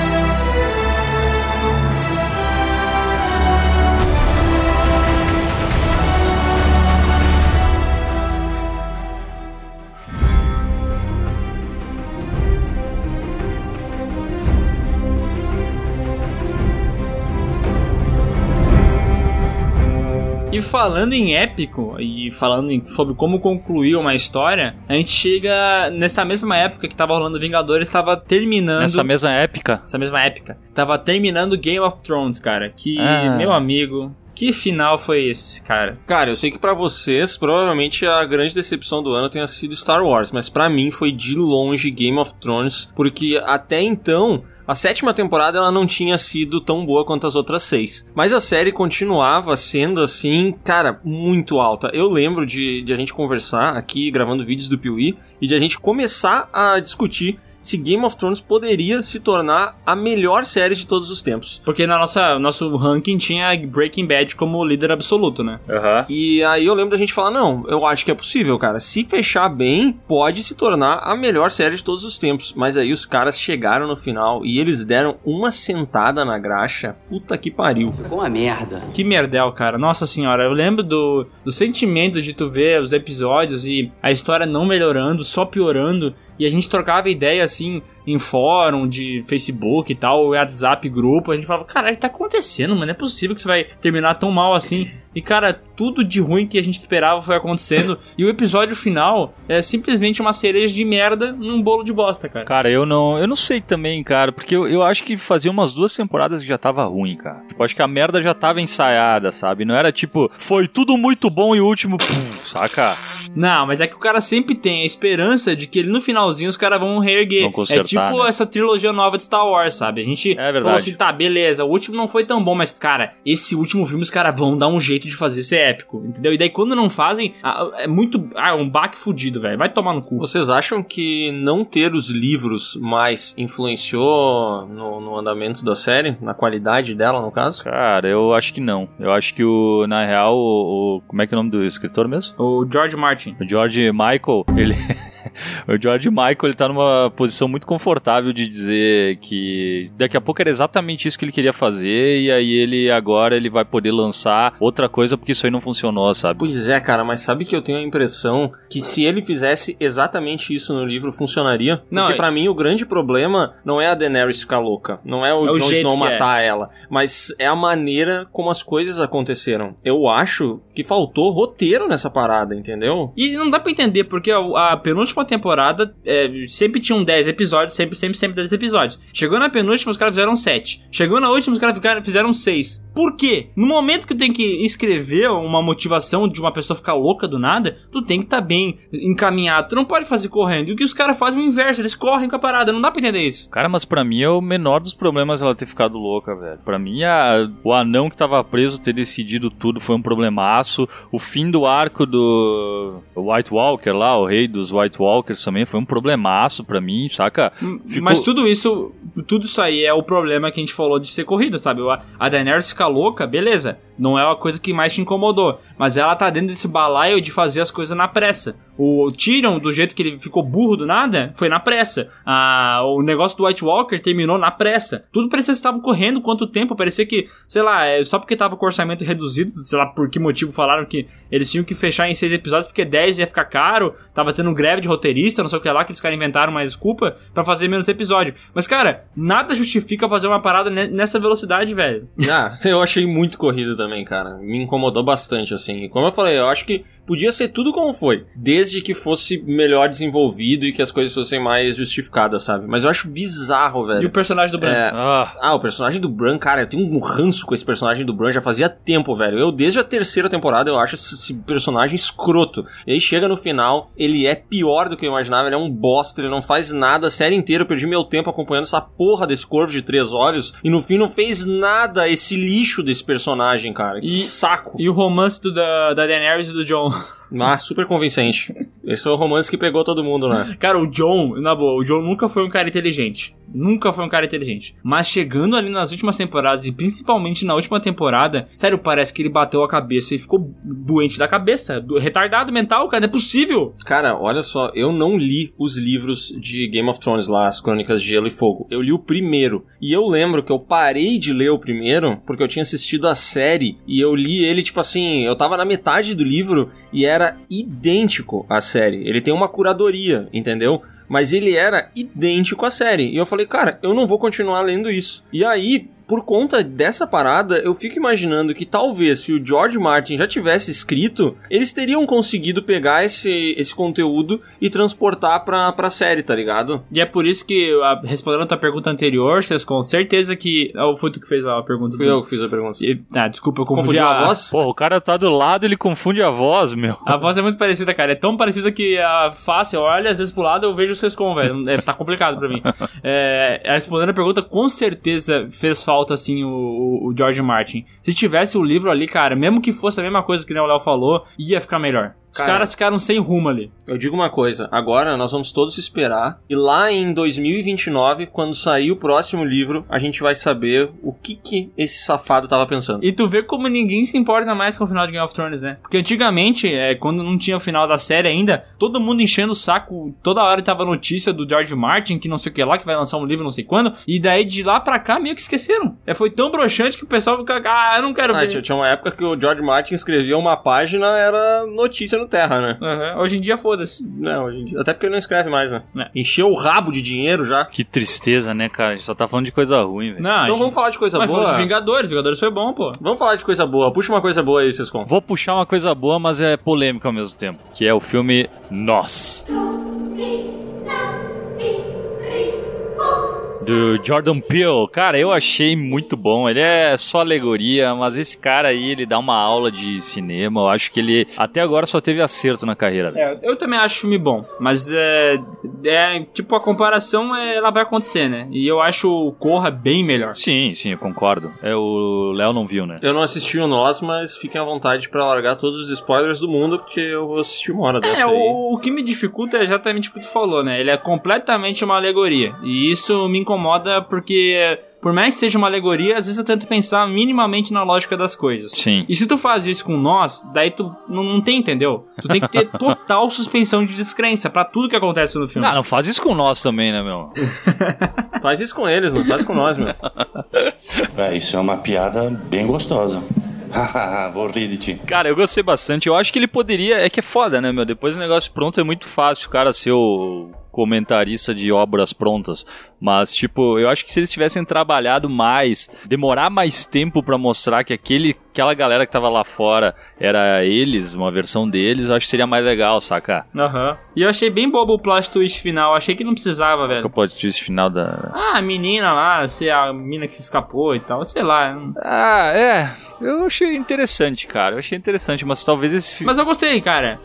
Falando em épico e falando em- sobre como concluir uma história, a gente chega nessa mesma época que tava rolando Vingadores, tava terminando. Nessa mesma época. essa mesma época. Tava terminando Game of Thrones, cara. Que, Ah. meu amigo, que final foi esse, cara? Cara, eu sei que pra vocês, provavelmente a grande decepção do ano tenha sido Star Wars, mas pra mim foi de longe Game of Thrones, porque até então a sétima temporada ela não tinha sido tão boa quanto as outras seis. Mas a série continuava sendo assim, cara, muito alta. Eu lembro de, de a gente conversar aqui, gravando vídeos do Piuí, e de a gente começar a discutir se Game of Thrones poderia se tornar a melhor série de todos os tempos. Porque na nossa nosso ranking tinha Breaking Bad como líder absoluto, né? Aham. E aí eu lembro da gente falar, não, eu acho que é possível, cara. Se fechar bem, pode se tornar a melhor série de todos os tempos. Mas aí os caras chegaram no final e eles deram uma sentada na graxa. Puta que pariu. Ficou uma merda. Que merdel, cara. Nossa senhora, eu lembro do, do sentimento de tu ver os episódios e a história não melhorando, só piorando. E a gente trocava ideia assim em fórum de Facebook e tal, WhatsApp, grupo. A gente falava, caralho, tá acontecendo, mano. Não é possível que isso vai terminar tão mal assim. E, cara, tudo de ruim que a gente esperava foi acontecendo. e o episódio final é simplesmente uma cereja de merda num bolo de bosta, cara. Cara, eu não, eu não sei também, cara, porque eu, eu acho que fazia umas duas temporadas que já tava ruim, cara. Tipo, acho que a merda já tava ensaiada, sabe? Não era tipo, foi tudo muito bom e o último, puf, saca? Não, mas é que o cara sempre tem a esperança de que ele no finalzinho os caras vão reerguer. Vão consertar, é tipo né? essa trilogia nova de Star Wars, sabe? A gente É verdade. falou assim, tá, beleza, o último não foi tão bom, mas, cara, esse último filme os caras vão dar um jeito de fazer ser épico, entendeu? E daí quando não fazem, é muito. Ah, é um baque fudido, velho. Vai tomar no cu. Vocês acham que não ter os livros mais influenciou no, no andamento da série? Na qualidade dela, no caso? Cara, eu acho que não. Eu acho que o, na real, o, o- como é que é o nome do escritor mesmo? O George Martin. O George Michael, ele. o George Michael, ele tá numa posição muito confortável de dizer que daqui a pouco era exatamente isso que ele queria fazer, e aí ele agora ele vai poder lançar outra coisa porque isso aí não funcionou, sabe? Pois é, cara, mas sabe que eu tenho a impressão que se ele fizesse exatamente isso no livro, funcionaria? Não, Porque é- pra mim o grande problema não é a Daenerys ficar louca, não é o É o Jon Snow é. matar ela, mas é a maneira como as coisas aconteceram. Eu acho que faltou roteiro nessa parada, entendeu? E não dá pra entender, porque a, a penúltima temporada é, sempre tinham 10 episódios, sempre, sempre, sempre 10 episódios. Chegou na penúltima, os caras fizeram 7. Chegou na última, os caras fizeram 6. Por quê? No momento que tu tem que escrever uma motivação de uma pessoa ficar louca do nada, tu tem que estar bem encaminhado. Tu não pode fazer correndo. E o que os caras fazem é o inverso, eles correm com a parada. Não dá pra entender isso. Cara, mas pra mim é o menor dos problemas ela ter ficado louca, velho. Pra mim, a- o anão que tava preso ter decidido tudo foi um problemaço. O fim do arco do White Walker lá, o rei dos White Walkers também foi um problemaço pra mim, saca? Ficou- Mas tudo isso, tudo isso aí é o problema que a gente falou de ser corrida, sabe? A- Daenerys ficar louca, beleza. Não é a coisa que mais te incomodou. Mas ela tá dentro desse balaio de fazer as coisas na pressa. O Tyrion, do jeito que ele ficou burro do nada, foi na pressa. Ah, o negócio do White Walker terminou na pressa. Tudo parecia que estavam correndo quanto tempo. Parecia que, sei lá, é só porque tava com o orçamento reduzido, sei lá por que motivo falaram que eles tinham que fechar em seis episódios porque 10 ia ficar caro. Tava tendo greve de roteirista, não sei o que lá, que eles caras inventaram uma desculpa pra fazer menos episódio. Mas, cara, nada justifica fazer uma parada ne- nessa velocidade, velho. Ah, eu achei muito corrido também, cara. Me incomodou bastante, assim. E Como eu falei, eu acho que podia ser tudo como foi. Desde que fosse melhor desenvolvido e que as coisas fossem mais justificadas, sabe? Mas eu acho bizarro, velho. E o personagem do Bran? É, Ah, Ah, o personagem do Bran, cara, eu tenho um ranço com esse personagem do Bran já fazia tempo, velho. Eu, desde a terceira temporada, eu acho esse, personagem escroto. E aí chega no final, ele é pior do que eu imaginava, ele é um bosta, ele não faz nada a série inteira. Eu perdi meu tempo acompanhando essa porra desse corvo de três olhos. E no fim não fez nada esse lixo desse personagem, cara. Que E- saco. E o romance do, da, da Daenerys e do John. Ah, super convincente. Esse foi o romance que pegou todo mundo, né? Cara, o John, na boa, o John nunca foi um cara inteligente. Nunca foi um cara inteligente. Mas chegando ali nas últimas temporadas, e principalmente na última temporada, sério, parece que ele bateu a cabeça e ficou doente da cabeça. do- retardado mental, cara, não é possível. Cara, olha só, eu não li os livros de Game of Thrones lá, as Crônicas de Gelo e Fogo. Eu li o primeiro. E eu lembro que eu parei de ler o primeiro porque eu tinha assistido a série e eu li ele, tipo assim, eu tava na metade do livro e era idêntico à série. Ele tem uma curadoria, entendeu? Mas ele era idêntico à série. E eu falei, cara, eu não vou continuar lendo isso. E aí, por conta dessa parada, eu fico imaginando que talvez se o George Martin já tivesse escrito, eles teriam conseguido pegar esse, esse conteúdo e transportar pra, pra série, tá ligado? E é por isso que, a- respondendo a tua pergunta anterior, vocês com certeza que. Oh, foi tu que fez a pergunta. Fui do- eu que fiz a pergunta. E- Ah, desculpa, eu confundi a, a voz? Pô, o cara tá do lado, ele confunde a voz, meu. A voz é muito parecida, cara. É tão parecida que a face, eu olho às vezes pro lado eu vejo o Sescom, velho. É, tá complicado pra mim. É, respondendo a pergunta, com certeza fez falta, assim, o, o- George Martin. Se tivesse o livro ali, cara, mesmo que fosse a mesma coisa que o Léo falou, ia ficar melhor. Os Cara, caras ficaram sem rumo ali. Eu digo uma coisa, agora nós vamos todos esperar e lá em 2029, quando sair o próximo livro, a gente vai saber o que que esse safado tava pensando. E tu vê como ninguém se importa mais com o final de Game of Thrones, né? Porque antigamente, é, quando não tinha o final da série ainda, todo mundo enchendo o saco, toda hora tava notícia do George Martin, que não sei o que lá, que vai lançar um livro não sei quando, e daí de lá pra cá meio que esqueceram. É, foi tão broxante que o pessoal fica, ah, eu não quero Ah, ver. tinha, tinha uma época que o George Martin escrevia uma página, era notícia no Terra, né? Aham, Hoje em dia, foda-se. Não, hoje em dia. Até porque ele não escreve mais, né? É. Encheu o rabo de dinheiro já. Que tristeza, né, cara? A gente só tá falando de coisa ruim, velho. Não, Então vamos falar de coisa Mas boa. de Vingadores, Vingadores foi bom, pô. Vamos falar de coisa boa. Puxa uma coisa boa aí, Sescom. Vou puxar uma coisa boa, mas é polêmica ao mesmo tempo. Que é o filme Nós. Do Jordan Peele. Cara, eu achei muito bom. Ele é só alegoria, mas esse cara aí, ele dá uma aula de cinema. Eu acho que ele até agora só teve acerto na carreira. dele. É, eu também acho filme bom, mas é, é. Tipo, a comparação é, ela vai acontecer, né? E eu acho o Corra bem melhor. Sim, sim, eu concordo. É, o Léo não viu, né? Eu não assisti o Nós, mas fiquem à vontade pra largar todos os spoilers do mundo, porque eu vou assistir uma hora dessa É, aí. o, o que me dificulta é exatamente o que tu falou, né? Ele é completamente uma alegoria. E isso me incomoda porque, por mais que seja uma alegoria, às vezes eu tento pensar minimamente na lógica das coisas. Sim. E se tu faz isso com nós, daí tu não, não tem, entendeu? Tu tem que ter total suspensão de descrença pra tudo que acontece no filme. Ah, não faz isso com nós também, né, meu? Faz isso com eles, não faz com nós, meu. É, isso é uma piada bem gostosa. Hahaha, vou rir de ti. Cara, eu gostei bastante. Eu acho que ele poderia. É que é foda, né, meu? Depois do negócio pronto é muito fácil o cara ser o comentarista de obras prontas. Mas, tipo, eu acho que se eles tivessem trabalhado mais, demorar mais tempo pra mostrar que aquele, aquela galera que tava lá fora era eles, uma versão deles, eu acho que seria mais legal, saca? Aham. E eu achei bem bobo o plot twist final. Achei que não precisava, velho. pode twist final da. Ah, a menina lá, ser a menina que escapou e tal, sei lá. Ah, é. Eu achei interessante, cara. Eu achei interessante, mas talvez esse filme. Mas eu gostei, cara.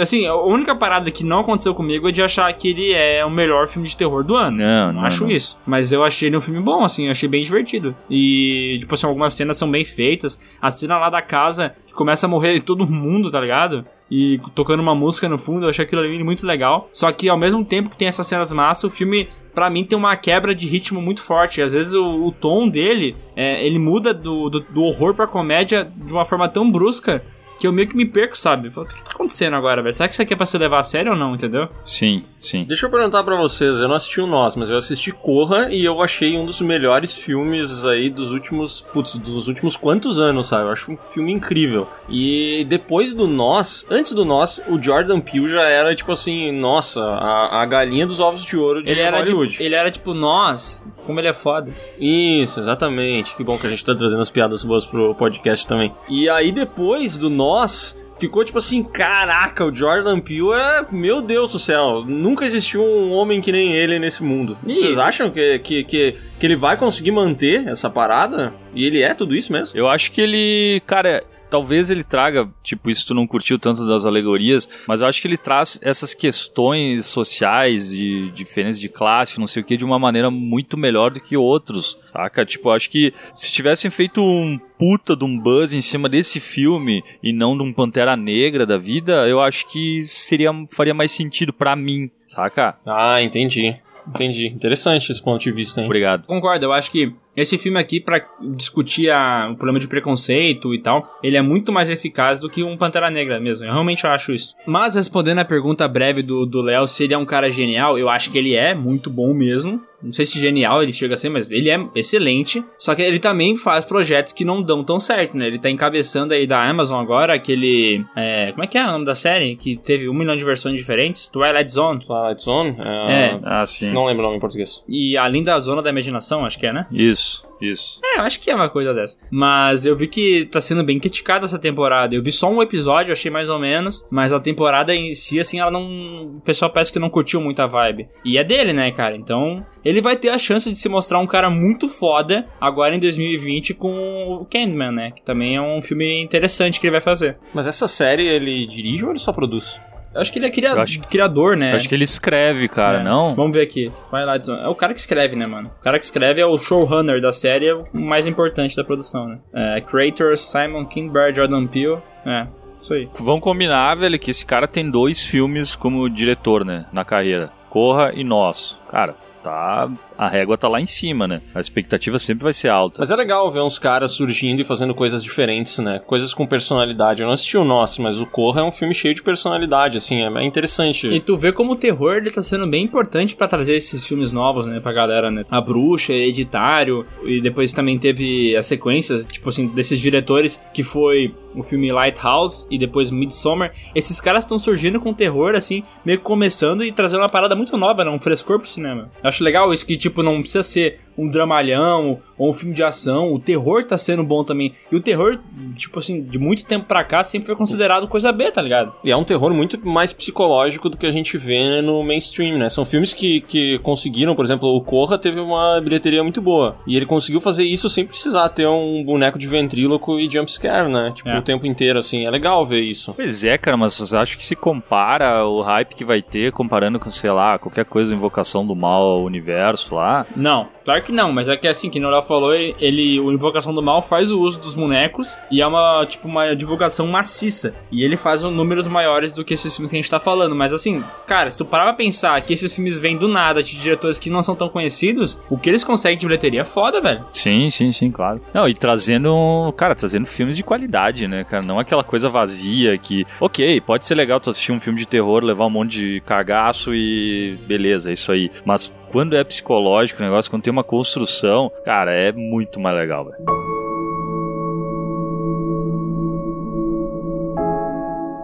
Assim, a única parada que não aconteceu comigo é de achar que ele é o melhor filme de terror do ano. Não, não. acho não. isso. Mas eu achei ele um filme bom, assim, achei bem divertido. E, tipo assim, algumas cenas são bem feitas. A cena lá da casa, que começa a morrer todo mundo, tá ligado? E tocando uma música no fundo, eu achei aquilo ali muito legal. Só que ao mesmo tempo que tem essas cenas massas, o filme. Pra mim tem uma quebra de ritmo muito forte. Às vezes o, o tom dele, é, ele muda do, do, do horror pra comédia de uma forma tão brusca que eu meio que me perco, sabe? Falo, o que tá acontecendo agora, velho? Será que isso aqui é pra se levar a sério ou não, entendeu? Sim, sim. Deixa eu perguntar pra vocês, eu não assisti o Nós, mas eu assisti Corra e eu achei um dos melhores filmes aí dos últimos, putz, dos últimos quantos anos, sabe? Eu acho um filme incrível. E depois do Nós, antes do Nós, o Jordan Peele já era tipo assim, nossa, a, a galinha dos ovos de ouro de Ele era, tipo, Hollywood. ele era tipo, nós, como ele é foda. Isso, exatamente. Que bom que a gente tá trazendo as piadas boas pro podcast também. E aí depois do Nós, ficou tipo assim, caraca, o Jordan Peele é, meu Deus do céu, nunca existiu um homem que nem ele nesse mundo. Ih. Vocês acham que, que, que, que ele vai conseguir manter essa parada? E ele é tudo isso mesmo? Eu acho que ele, cara, talvez ele traga, tipo, isso tu não curtiu tanto das alegorias, mas eu acho que ele traz essas questões sociais de diferença de classe, não sei o que, de uma maneira muito melhor do que outros, saca? Tipo, eu acho que se tivessem feito um puta de um buzz em cima desse filme e não de um Pantera Negra da vida, eu acho que seria faria mais sentido pra mim, saca? Ah, entendi. Entendi. Interessante esse ponto de vista, hein? Obrigado. Concordo, eu acho que esse filme aqui, pra discutir a- o problema de preconceito e tal, ele é muito mais eficaz do que um Pantera Negra mesmo. Eu realmente acho isso. Mas respondendo a pergunta breve do Léo, se ele é um cara genial, eu acho que ele é muito bom mesmo. Não sei se genial ele chega a ser, mas ele é excelente. Só que ele também faz projetos que não dão tão certo, né? Ele tá encabeçando aí da Amazon agora aquele. é, como é que é o nome da série? Que teve um milhão de versões diferentes? Twilight Zone. Twilight Zone? É. É. Ah, sim. Não lembro o nome em português. E além da Zona da Imaginação, acho que é, né? Isso. Isso. É, eu acho que é uma coisa dessa. Mas eu vi que tá sendo bem criticada essa temporada. Eu vi só um episódio, achei mais ou menos. Mas a temporada em si, assim, ela não. O pessoal parece que não curtiu muito a vibe. E é dele, né, cara? Então, ele vai ter a chance de se mostrar um cara muito foda agora em 2020 com o Candyman, né? Que também é um filme interessante que ele vai fazer. Mas essa série ele dirige ou ele só produz? Acho que ele é cria- acho- criador, né? Eu acho que ele escreve, cara, É. não? Vamos ver aqui. Vai lá. É o cara que escreve, né, mano? O cara que escreve é o showrunner da série, é o mais importante da produção, né? É, creators, Simon Kinberg, Jordan Peele. É, isso aí. Vamos combinar, velho, que esse cara tem dois filmes como diretor, né, na carreira. Corra e Nós. Cara, tá... A régua tá lá em cima, né? A expectativa sempre vai ser alta. Mas é legal ver uns caras surgindo e fazendo coisas diferentes, né? Coisas com personalidade. Eu não assisti o Nosso, mas o Corra é um filme cheio de personalidade, assim, é é interessante. E tu vê como o terror ele tá sendo bem importante pra trazer esses filmes novos, né, pra galera, né? A Bruxa, Hereditário, e depois também teve as sequências, tipo assim, desses diretores, que foi o filme Lighthouse e depois Midsommar. Esses caras estão surgindo com terror, assim, meio que começando e trazendo uma parada muito nova, né? Um frescor pro cinema. Eu acho legal isso que, tipo, não precisa ser um dramalhão ou um filme de ação. O terror tá sendo bom também. E o terror, tipo assim, de muito tempo pra cá, sempre foi considerado coisa B, tá ligado? E é um terror muito mais psicológico do que a gente vê no mainstream, né? São filmes que, que conseguiram, por exemplo, o Corra teve uma bilheteria muito boa. E ele conseguiu fazer isso sem precisar ter um boneco de ventríloco e jumpscare, né? Tipo, É. o tempo inteiro, assim. É legal ver isso. Pois é, cara, mas eu acho que se compara o hype que vai ter, comparando com, sei lá, qualquer coisa Invocação do Mal ao universo lá. Não, claro que não, mas é que assim, que Léo falou, ele, o Invocação do Mal faz o uso dos bonecos e é uma, tipo, uma divulgação maciça. E ele faz números maiores do que esses filmes que a gente tá falando. Mas assim, cara, se tu parar pra pensar que esses filmes vêm do nada de diretores que não são tão conhecidos, o que eles conseguem de bilheteria é foda, velho. Sim, sim, sim, claro. Não, e trazendo, cara, trazendo filmes de qualidade, né, cara? Não aquela coisa vazia que, ok, pode ser legal tu assistir um filme de terror, levar um monte de cagaço e beleza, é isso aí. Mas quando é psicológico o negócio, quando tem uma construção, cara, é muito mais legal, velho.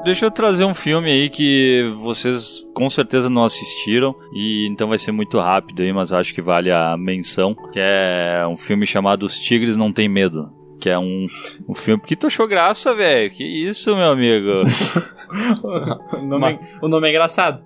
Deixa eu trazer um filme aí que vocês com certeza não assistiram e então vai ser muito rápido aí, mas acho que vale a menção, que é um filme chamado Os Tigres Não Tem Medo. Que é um, um filme que tu achou graça, velho. Que isso, meu amigo? O nome, o nome é engraçado.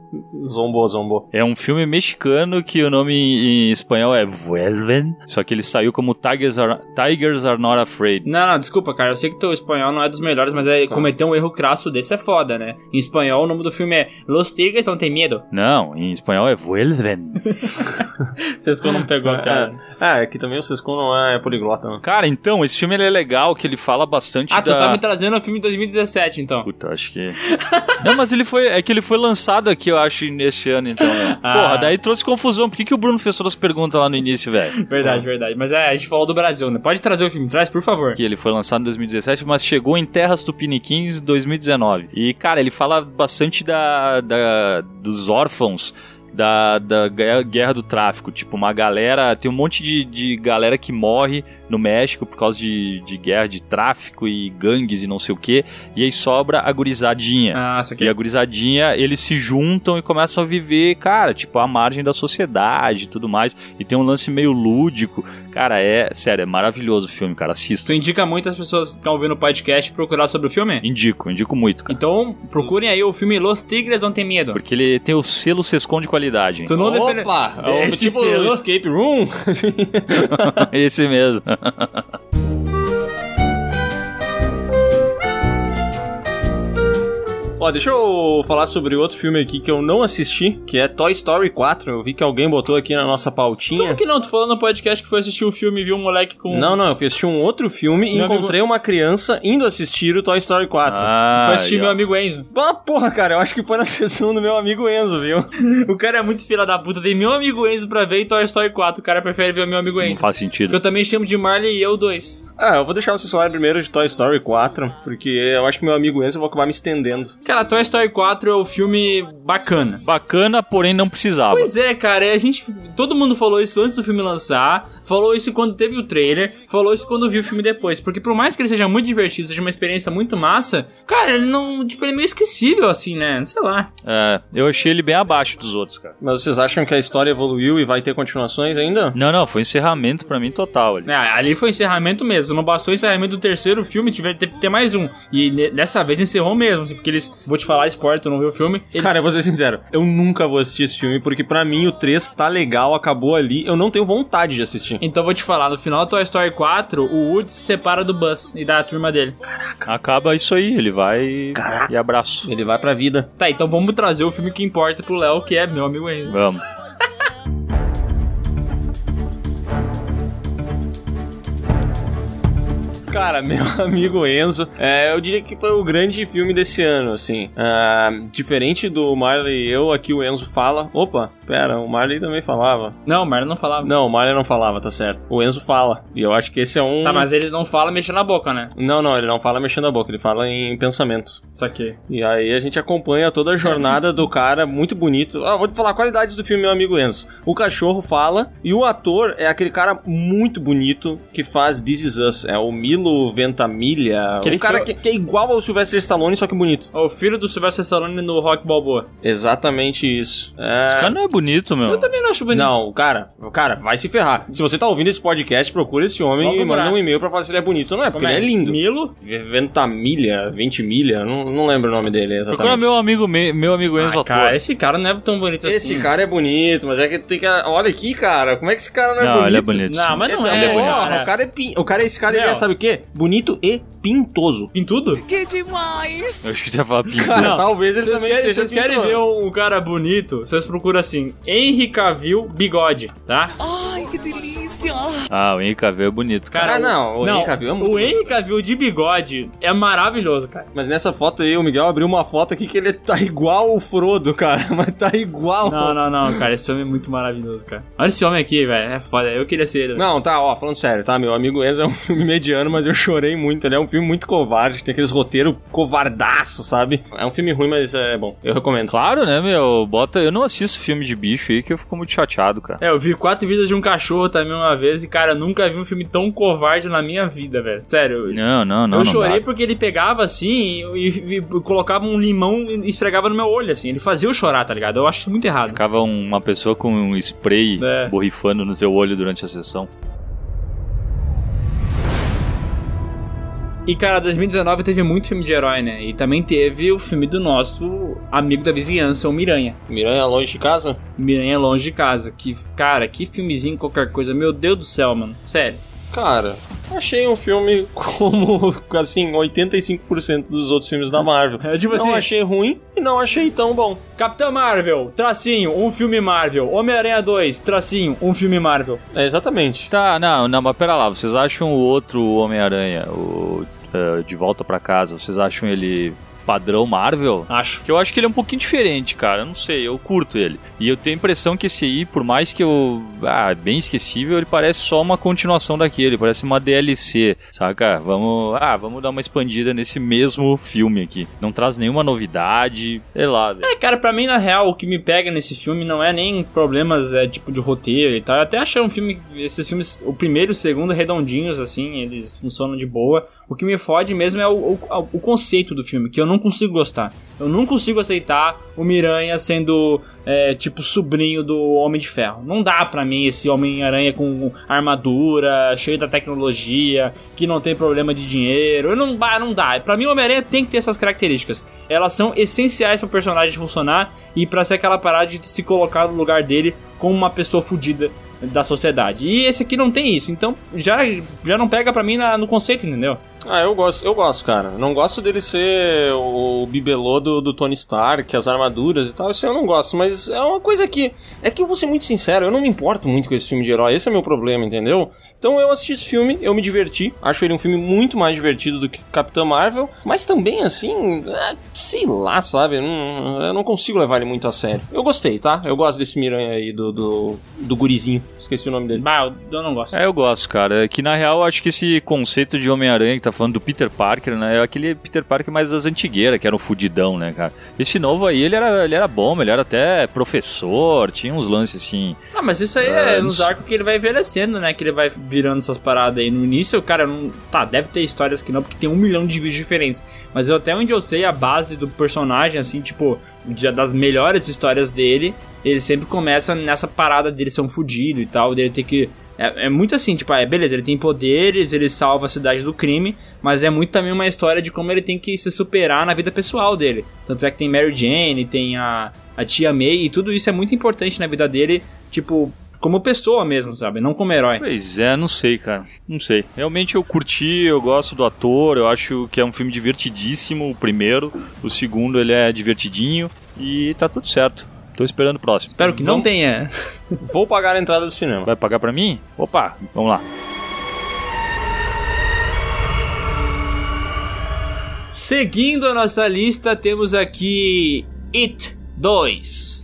Zombou, zombou. É um filme mexicano que o nome em espanhol é Vuelven, só que ele saiu como Tigers Are, Tigers Are Not Afraid. Não, não, desculpa, cara. Eu sei que teu espanhol não é dos melhores, mas é, cometer um erro crasso desse é foda, né? Em espanhol, o nome do filme é Los Tigres Não Tem Medo. Não, em espanhol é Vuelven. Vocês não pegou, cara. É, é que também o Sescon não é poliglota, né? Cara, então, esse filme ele é legal, que ele fala bastante Ah, tu da... tá me trazendo o filme de 2017, então. Puta, acho que. Não, mas ele foi. É que ele foi lançado aqui, eu acho, neste ano, então. né? Ah. Porra, daí trouxe confusão. Por que, que o Bruno fez todas as perguntas lá no início, velho? Verdade, verdade. Mas é, a gente falou do Brasil, né? Pode trazer o filme, traz, por favor. Que ele foi lançado em 2017, mas chegou em Terras Tupiniquins em 2019. E, cara, ele fala bastante da, da dos órfãos. Da, da guerra do tráfico, tipo, uma galera. Tem um monte de, de galera que morre no México por causa de, de guerra de tráfico e gangues e não sei o que. E aí sobra a gurizadinha. Ah, isso aqui. E a gurizadinha, eles se juntam e começam a viver, cara, tipo, à margem da sociedade e tudo mais. E tem um lance meio lúdico. Cara, é, sério, é maravilhoso o filme, cara. Assista. Tu indica muito as pessoas que estão ouvindo o podcast procurar sobre o filme? Indico, indico muito, cara. Então, procurem aí o filme Los Tigres Não Tem Medo. Porque ele tem o selo Sescom de qualidade. Tu não defende... Opa! É Esse tipo selo- Escape Room? Esse mesmo. Ó, deixa eu falar sobre outro filme aqui que eu não assisti, que é Toy Story 4. Eu vi que alguém botou aqui na nossa pautinha. Como que não? Tu falou no podcast que foi assistir o filme e viu um moleque com... Não, não, eu fui assistir um outro filme e Meu encontrei uma criança indo assistir o Toy Story 4. Ah, Foi assistir meu ó. amigo Enzo. Ah, porra, cara, eu acho que foi na sessão do meu amigo Enzo, viu? O cara é muito filha da puta. Tem meu amigo Enzo pra ver e Toy Story 4. O cara prefere ver o meu amigo Não Enzo. faz Porque sentido. eu também chamo de Marley e eu dois. Ah, eu vou deixar vocês falarem primeiro de Toy Story 4, porque eu acho que meu amigo Enzo eu vou acabar me estendendo. Cara, Toy Story 4 é o filme bacana. Bacana, porém não precisava. Pois é, cara, a gente. Todo mundo falou isso antes do filme lançar, falou isso quando teve o trailer, falou isso quando viu o filme depois. Porque por mais que ele seja muito divertido, seja uma experiência muito massa, cara, ele não. Tipo, ele é meio esquecível, assim, né? Sei lá. É, eu achei ele bem abaixo dos outros, cara. Mas vocês acham que a história evoluiu e vai ter continuações ainda? Não, não, foi encerramento pra mim total ali. É, ali foi encerramento mesmo. Não bastou o encerramento do terceiro filme, tiver que ter mais um. E dessa vez encerrou mesmo, assim, porque eles. Vou te falar, spoiler, tu não viu o filme. Eles, Cara, eu vou ser sincero, eu nunca vou assistir esse filme, porque pra mim o 3 tá legal, acabou ali, eu não tenho vontade de assistir. Então vou te falar, no final do Toy Story 4, o Woody se separa do Buzz e da turma dele. Acaba isso aí, ele vai e abraço. Ele vai pra vida. Tá, então vamos trazer o filme que importa pro Léo, que é meu amigo Enzo. Vamos. Cara, meu amigo Enzo, é, eu diria que foi o grande filme desse ano, assim. Ah, diferente do Marley e eu, aqui o Enzo fala. Opa, pera, o Marley também falava. Não, o Marlon não falava. Não, o Marley não falava, tá certo. O Enzo fala. E eu acho que esse é um. Tá, mas ele não fala mexendo na boca, né? Não, não, ele não fala mexendo a boca, ele fala em pensamento. Saquei. E aí a gente acompanha toda a jornada do cara, muito bonito. Ah, vou te falar qualidades do filme, meu amigo Enzo. O cachorro fala e o ator é aquele cara muito bonito que faz This Is Us. É o Milo Ventamiglia. Aquele um cara que- que, que é igual ao Sylvester Stallone, só que bonito. O filho do Sylvester Stallone no Rock Balboa. Exatamente isso. É... Esse cara não é bonito, meu. Eu também não acho bonito. Não, o cara, o cara, vai se ferrar. Se você tá ouvindo esse podcast, procura esse homem Vamos e manda um e-mail pra falar se ele é bonito. Não é, porque Como ele é lindo. Milo? Ventamilha, Ventimilha, não, não lembro o nome dele exatamente. Procura meu amigo, me- meu amigo Enzo Ah, ator. cara, esse cara não é tão bonito Esse assim. cara é bonito, mas é que tem que. Olha aqui, cara. Como é que esse cara não é Não, bonito? ele é bonito. Não, sim. mas não Ele é, é bonito. cara. O cara é pin... O cara, esse cara, ele Não. é, sabe o quê? Bonito e pintoso. Em tudo? Eu acho que já fala pinto. Cara, Não. talvez ele Vocês também querem, seja vocês querem ver um, um cara bonito? Vocês procuram assim, Henry Cavill bigode, tá? Ah, o Henrique Cavill é bonito, cara. Ah, não, o Henry Cavill é muito O Henry Cavill de bigode é maravilhoso, cara. Mas nessa foto aí, o Miguel abriu uma foto aqui que ele tá igual o Frodo, cara. Mas tá igual. Não, não, não, cara, esse homem é muito maravilhoso, cara. Olha esse homem aqui, velho, é foda, eu queria ser ele. Não, tá, ó, falando sério, tá? Meu amigo Enzo é um filme mediano, mas eu chorei muito. Ele é um filme muito covarde, tem aqueles roteiros covardaço, sabe? É um filme ruim, mas é bom. Eu recomendo. Claro, né, meu? Bota. Eu não assisto filme de bicho aí que eu fico muito chateado, cara. É, eu vi quatro vidas de um cachorro também uma vez e, cara, nunca vi um filme tão covarde na minha vida, velho. Sério. Não, não, não. eu não chorei dá. porque ele pegava assim e, e- e colocava um limão e esfregava no meu olho, assim. Ele fazia eu chorar, tá ligado? Eu acho isso muito errado. Ficava uma pessoa com um spray É. borrifando no teu olho durante a sessão. E, cara, 2019 teve muito filme de herói, né? E também teve o filme do nosso amigo da vizinhança, o Miranha. Miranha longe de casa? Miranha Longe de Casa. Que, cara, que filmezinho, qualquer coisa. Meu Deus do céu, mano. Sério. Cara, achei um filme como, assim, 85% dos outros filmes da Marvel. É tipo não assim- achei ruim e não achei tão bom. Capitão Marvel, tracinho, um filme Marvel. Homem-Aranha 2, tracinho, um filme Marvel. É, exatamente. Tá, não, não, mas pera lá. Vocês acham o outro Homem-Aranha, o eh, De Volta pra Casa, vocês acham ele padrão Marvel? Acho. Que eu acho que ele é um pouquinho diferente, cara. Eu não sei, eu curto ele. E eu tenho a impressão que esse aí, por mais que eu. Ah, bem esquecível, ele parece só uma continuação daquele. Parece uma DLC, saca? Vamos. Ah, vamos dar uma expandida nesse mesmo filme aqui. Não traz nenhuma novidade. Sei lá. É, cara, pra mim, na real, o que me pega nesse filme não é nem problemas, é, tipo, de roteiro e tal. Eu até achei um filme, esses filmes, o primeiro e o segundo, redondinhos, assim, eles funcionam de boa. O que me fode mesmo é o, o, o conceito do filme, que eu não consigo gostar. Eu não consigo aceitar o Miranha sendo, é, tipo, sobrinho do Homem de Ferro. Não dá pra mim esse Homem-Aranha com armadura, cheio da tecnologia, que não tem problema de dinheiro. Eu não, não dá. Pra mim, o Homem-Aranha tem que ter essas características. Elas são essenciais pro personagem funcionar e pra ser aquela parada de se colocar no lugar dele como uma pessoa fodida da sociedade. E esse aqui não tem isso, então já, já não pega pra mim na- no conceito, entendeu? Ah, eu gosto, eu gosto, cara. Não gosto dele ser o bibelô do, do Tony Stark, as armaduras e tal. Isso eu não gosto, mas é uma coisa que. É que eu vou ser muito sincero, eu não me importo muito com esse filme de herói. Esse é meu problema, entendeu? Então eu assisti esse filme, eu me diverti. Acho ele um filme muito mais divertido do que Capitã Marvel. Mas também, assim, é, sei lá, sabe? Eu não, eu não consigo levar ele muito a sério. Eu gostei, tá? Eu gosto desse Miranha aí, do, do, do gurizinho. Esqueci o nome dele. Bah, eu, não gosto. É, eu gosto, cara. É que na real eu acho que esse conceito de Homem-Aranha que tá falando do Peter Parker, né? É aquele Peter Parker mais das antigueiras, que era um fudidão, né, cara? Esse novo aí, ele era, ele era bom, ele era até professor, tinha uns lances assim. Ah, mas isso aí É, é nos arcos que ele vai envelhecendo, né? Que ele vai virando essas paradas aí. No início, cara, não. Tá, deve ter histórias que não, porque tem um milhão de vídeos diferentes. Mas eu, até onde eu sei, a base do personagem, assim, tipo, das melhores histórias dele, ele sempre começa nessa parada dele ser um fudido e tal, dele ter que. É, é muito assim, tipo, ah, é beleza, ele tem poderes, ele salva a cidade do crime, mas é muito também uma história de como ele tem que se superar na vida pessoal dele. Tanto é que tem Mary Jane, tem a, a tia May, e tudo isso é muito importante na vida dele, tipo, como pessoa mesmo, sabe? Não como herói. Pois é, não sei, cara. Não sei. Realmente eu curti, eu gosto do ator, eu acho que é um filme divertidíssimo, o primeiro. O segundo ele é divertidinho e tá tudo certo. Tô esperando o próximo. Espero que não Vamos- tenha. Vou pagar a entrada do cinema. Vai pagar pra mim? Opa, vamos lá. Seguindo a nossa lista, temos aqui It 2.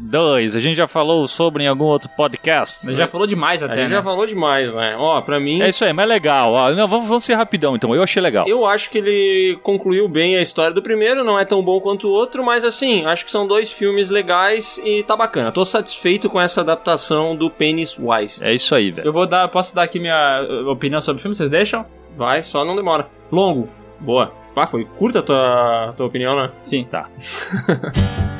Dois, a gente já falou sobre em algum outro podcast. Mas já falou demais A até, gente né? já falou demais, né? Ó, pra mim, É isso aí, mas legal. Ó, não, vamos, vamos ser rapidão então. Eu achei legal. eu acho que ele concluiu bem a história do primeiro, não é tão bom quanto o outro, mas assim, acho que são dois filmes legais e tá bacana. Tô satisfeito com essa adaptação do Penis Wise. É isso aí, velho. Eu vou dar, posso dar aqui minha uh, opinião sobre o filme, vocês deixam? Vai, só não demora. Longo. Boa. Ah, foi curta a tua, tua opinião, né? Sim. Tá.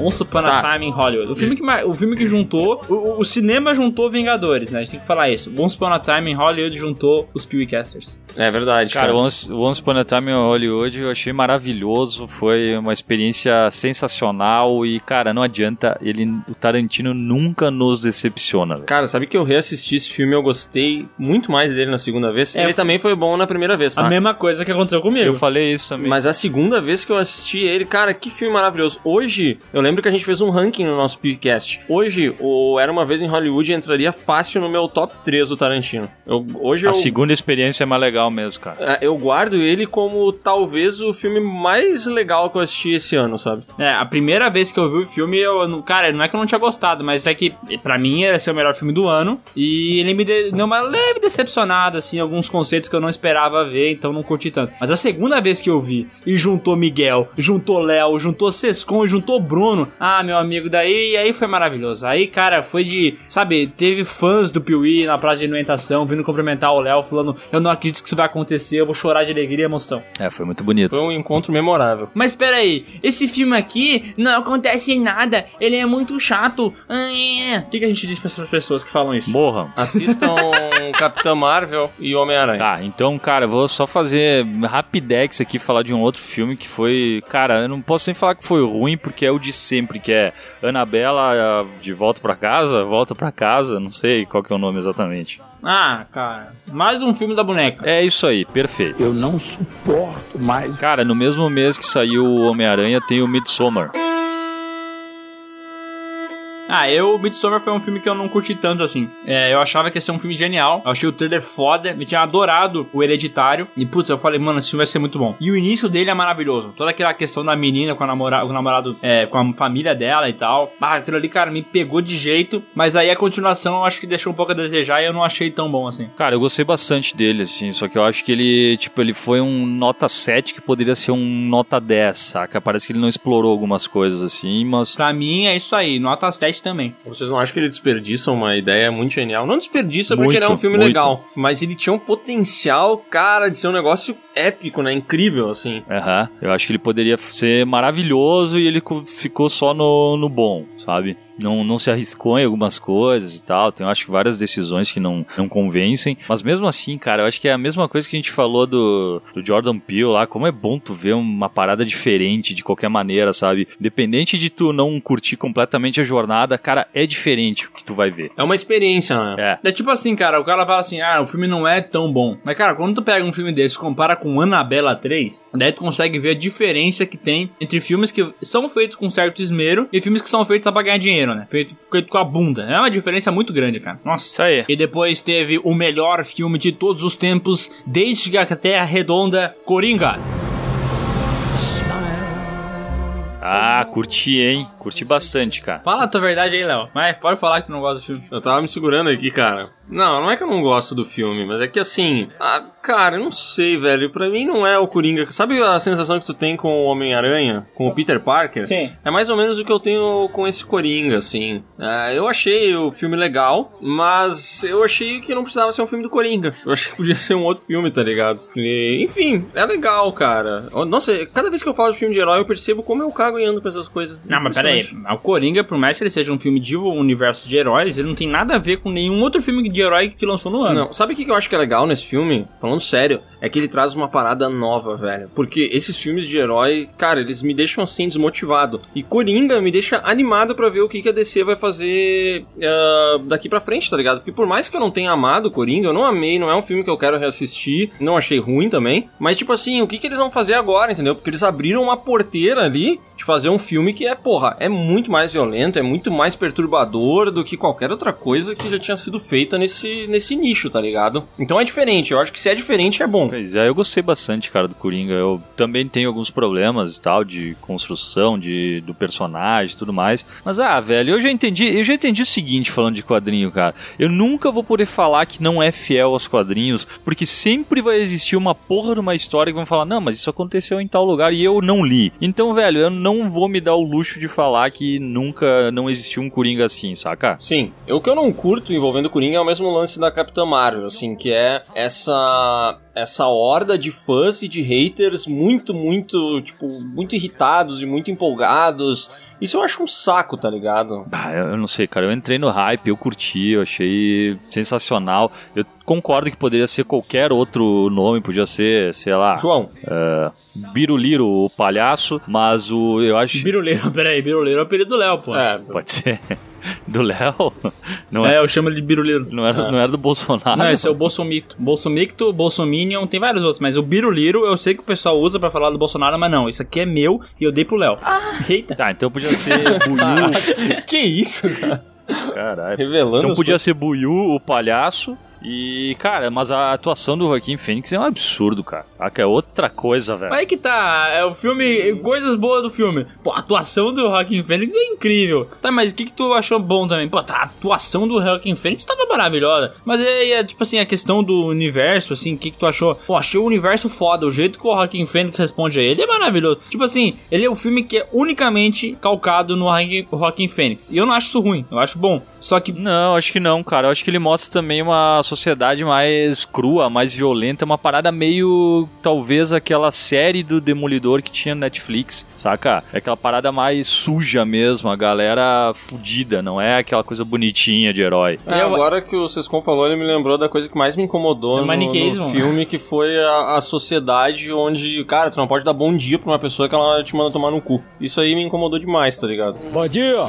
Once Upon a Tá. Time in Hollywood. O filme que, o filme que juntou. O, o cinema juntou Vingadores, né? A gente tem que falar isso. Once Upon a Time in Hollywood juntou os Pewcasters. É verdade, Cara, cara. o Once, Once Upon a Time in Hollywood eu achei maravilhoso, foi uma experiência sensacional e, cara, não adianta, ele, o Tarantino nunca nos decepciona, velho. Cara, sabe que eu reassisti esse filme eu gostei muito mais dele na segunda vez? É, ele também foi bom na primeira vez, A tá? mesma coisa que aconteceu comigo. Eu falei isso também. Mas a segunda vez que eu assisti ele, cara, que filme maravilhoso. Hoje, eu lembro que a gente fez um ranking no nosso podcast. Hoje, o Era Uma Vez em Hollywood entraria fácil no meu top 3 do Tarantino. Eu, hoje A eu, segunda experiência é mais legal mesmo, cara. é, eu guardo ele como talvez o filme mais legal que eu assisti esse ano, sabe? É, a primeira vez que eu vi o filme, eu, não- cara, não é que eu não tinha gostado, mas é que pra mim ia ser o melhor filme do ano. E ele me de- deu uma leve decepcionada, assim, alguns conceitos que eu não esperava ver, então não curti tanto. Mas a segunda vez que eu vi, e juntou Miguel, juntou Léo, juntou Sescon e juntou Bruno, ah, meu amigo, daí aí foi maravilhoso. Aí, cara, foi de, sabe, teve fãs do Piuí na praça de alimentação vindo cumprimentar o Léo, falando: Eu não acredito que isso vai acontecer, eu vou chorar de alegria e emoção. É, foi muito bonito. Foi um encontro memorável. Mas espera aí, esse filme aqui não acontece nada, ele é muito chato. Ah, é. O que, que a gente diz pra essas pessoas que falam isso? Morram. Assistam Capitã Marvel e Homem-Aranha. Tá, então, cara, eu vou só fazer rapidex aqui, falar de um outro filme que foi. Cara, eu não posso nem falar que foi ruim, porque é o de sempre, que é Anabela eh, de volta pra casa, volta pra casa, não sei qual que é o nome exatamente. Ah, cara, mais um filme da boneca. É isso aí, perfeito. Eu não suporto mais. Cara, no mesmo mês que saiu o Homem-Aranha, tem o Midsommar. Ah, eu, Midsommar foi um filme que eu não curti tanto assim. É, eu achava que ia ser um filme genial. Eu achei o trailer foda. Me tinha adorado o Hereditário. E putz, eu falei, mano, esse filme vai ser muito bom. E o início dele é maravilhoso. Toda aquela questão da menina com, a namora com o namorado, é, com a família dela e tal. Ah, aquilo ali, cara, me pegou de jeito. Mas aí a continuação eu acho que deixou um pouco a desejar e eu não achei tão bom assim. Cara, eu gostei bastante dele, assim, só que eu acho que ele, tipo, ele foi um nota 7 que poderia ser um nota 10, saca? Parece que ele não explorou algumas coisas, assim, mas... Pra mim é isso aí, nota 7 também. Vocês não acham que ele desperdiça uma ideia muito genial? Não desperdiça porque Muito, ele é um filme muito. legal, mas ele tinha um potencial, cara, de ser um negócio épico, né? Incrível, assim. Aham, eu acho que ele poderia ser maravilhoso e ele co- ficou só no, no bom, sabe? Não, não se arriscou em algumas coisas e tal. Tem, eu acho que várias decisões que não, não convencem. Mas mesmo assim, cara, eu acho que é a mesma coisa que a gente falou do, do Jordan Peele lá. Como é bom tu ver uma parada diferente de qualquer maneira, sabe? Independente de tu não curtir completamente a jornada, cara, é diferente o que tu vai ver. É uma experiência, né? É. É tipo assim, cara, o cara fala assim, ah, o filme não é tão bom. Mas, cara, quando tu pega um filme desse e compara com Annabella 3, daí tu consegue ver a diferença que tem entre filmes que são feitos com certo esmero e filmes que são feitos pra ganhar dinheiro, né? Feito, feito com a bunda. É uma diferença muito grande, cara. Nossa. Isso aí. E depois teve o melhor filme de todos os tempos, desde que a Terra Redonda, Coringa. Ah, curti, hein? Curti bastante, cara. Fala a tua verdade aí, Léo. Mas pode falar que tu não gosta do filme. Eu tava me segurando aqui, cara. Não, não é que eu não gosto do filme, mas é que assim. Ah, cara, eu não sei, velho. Pra mim não é o Coringa. Sabe a sensação que tu tem com o Homem-Aranha? Com o Peter Parker? Sim. É mais ou menos o que eu tenho com esse Coringa, assim. É, eu achei o filme legal, mas eu achei que não precisava ser um filme do Coringa. Eu achei que podia ser um outro filme, tá ligado? E, enfim, é legal, cara. Nossa, cada vez que eu falo de filme de herói, eu percebo como eu cago e ando com essas coisas. Não, mas pera aí. O Coringa, por mais que ele seja um filme de um universo de heróis, ele não tem nada a ver com nenhum outro filme de herói que lançou no ano. Não, sabe o que eu acho que é legal nesse filme? Falando sério, é que ele traz uma parada nova, velho. Porque esses filmes de herói, cara, eles me deixam assim desmotivado. E Coringa me deixa animado pra ver o que, que a DC vai fazer ah, daqui pra frente, tá ligado? Porque por mais que eu não tenha amado Coringa, eu não amei, não é um filme que eu quero reassistir, não achei ruim também. Mas, tipo assim, o que, que eles vão fazer agora, entendeu? Porque eles abriram uma porteira ali de fazer um filme que é, porra, é muito mais violento, é muito mais perturbador do que qualquer outra coisa que já tinha sido feita nesse, nesse nicho, tá ligado? Então é diferente, eu acho que se é diferente é bom. Pois é, eu gostei bastante, cara, do Coringa. Eu também tenho alguns problemas e tal, de construção, de, do personagem e tudo mais. Mas, ah, velho, eu já entendi, eu já entendi o seguinte falando de quadrinho, cara. Eu nunca vou poder falar que não é fiel aos quadrinhos, porque sempre vai existir uma porra de uma história que vão falar, não, mas isso aconteceu em tal lugar e eu não li. Então, velho, eu não vou me dar o luxo de falar que nunca não existiu um Coringa assim, saca? Sim, o que eu não curto envolvendo o Coringa é o mesmo lance da Capitã Marvel, assim, que é essa essa horda de fãs e de haters muito, muito, tipo, muito irritados e muito empolgados. Isso eu acho um saco, tá ligado? Ah, eu não sei, cara. Eu entrei no hype, eu curti, eu achei sensacional. Eu concordo que poderia ser qualquer outro nome, podia ser, sei lá. João. é, Biruliro, o palhaço, mas o. Eu acho. Biruleiro, peraí, Biruleiro é o apelido do Léo, pô. É, Pode ser. Do Léo? Não, é, É, eu chamo ele de Biruleiro. não, era, não era do Bolsonaro. Não, esse é o Bolsomicto. Bolsomicto, Bolsominion, tem vários outros, mas o Biruliro eu sei que o pessoal usa pra falar do Bolsonaro, mas não, isso aqui é meu e eu dei pro Léo. Eita. Tá, então podia ser Buiu. que isso, cara? Caralho. Revelando Então podia ser Buiu, o palhaço. E, cara, mas a atuação do Joaquim Fênix é um absurdo, cara. Ah, que é outra coisa, velho. Aí que tá, é o filme, coisas boas do filme. Pô, a atuação do Joaquim Fênix é incrível. Tá, mas o que que tu achou bom também? Pô, tá, a atuação do Joaquim Fênix tava maravilhosa. Mas aí, é, tipo assim, a questão do universo, assim, o que que tu achou? Pô, achei o universo foda, o jeito que o Joaquim Fênix responde a ele é maravilhoso. Tipo assim, ele é um filme que é unicamente calcado no Joaquim- Fênix. E eu não acho isso ruim, eu acho bom. Só que Não, acho que não, cara. Eu acho que ele mostra também uma sociedade mais crua, mais violenta, uma parada meio, talvez, aquela série do Demolidor que tinha Netflix, saca? É aquela parada mais suja mesmo, a galera fudida, não é aquela coisa bonitinha de herói. É, agora que o Sescon falou, ele me lembrou da coisa que mais me incomodou É no, no filme, que foi a, a sociedade onde, cara, tu não pode dar bom dia pra uma pessoa que ela te manda tomar no cu. Isso aí me incomodou demais, tá ligado? Bom dia!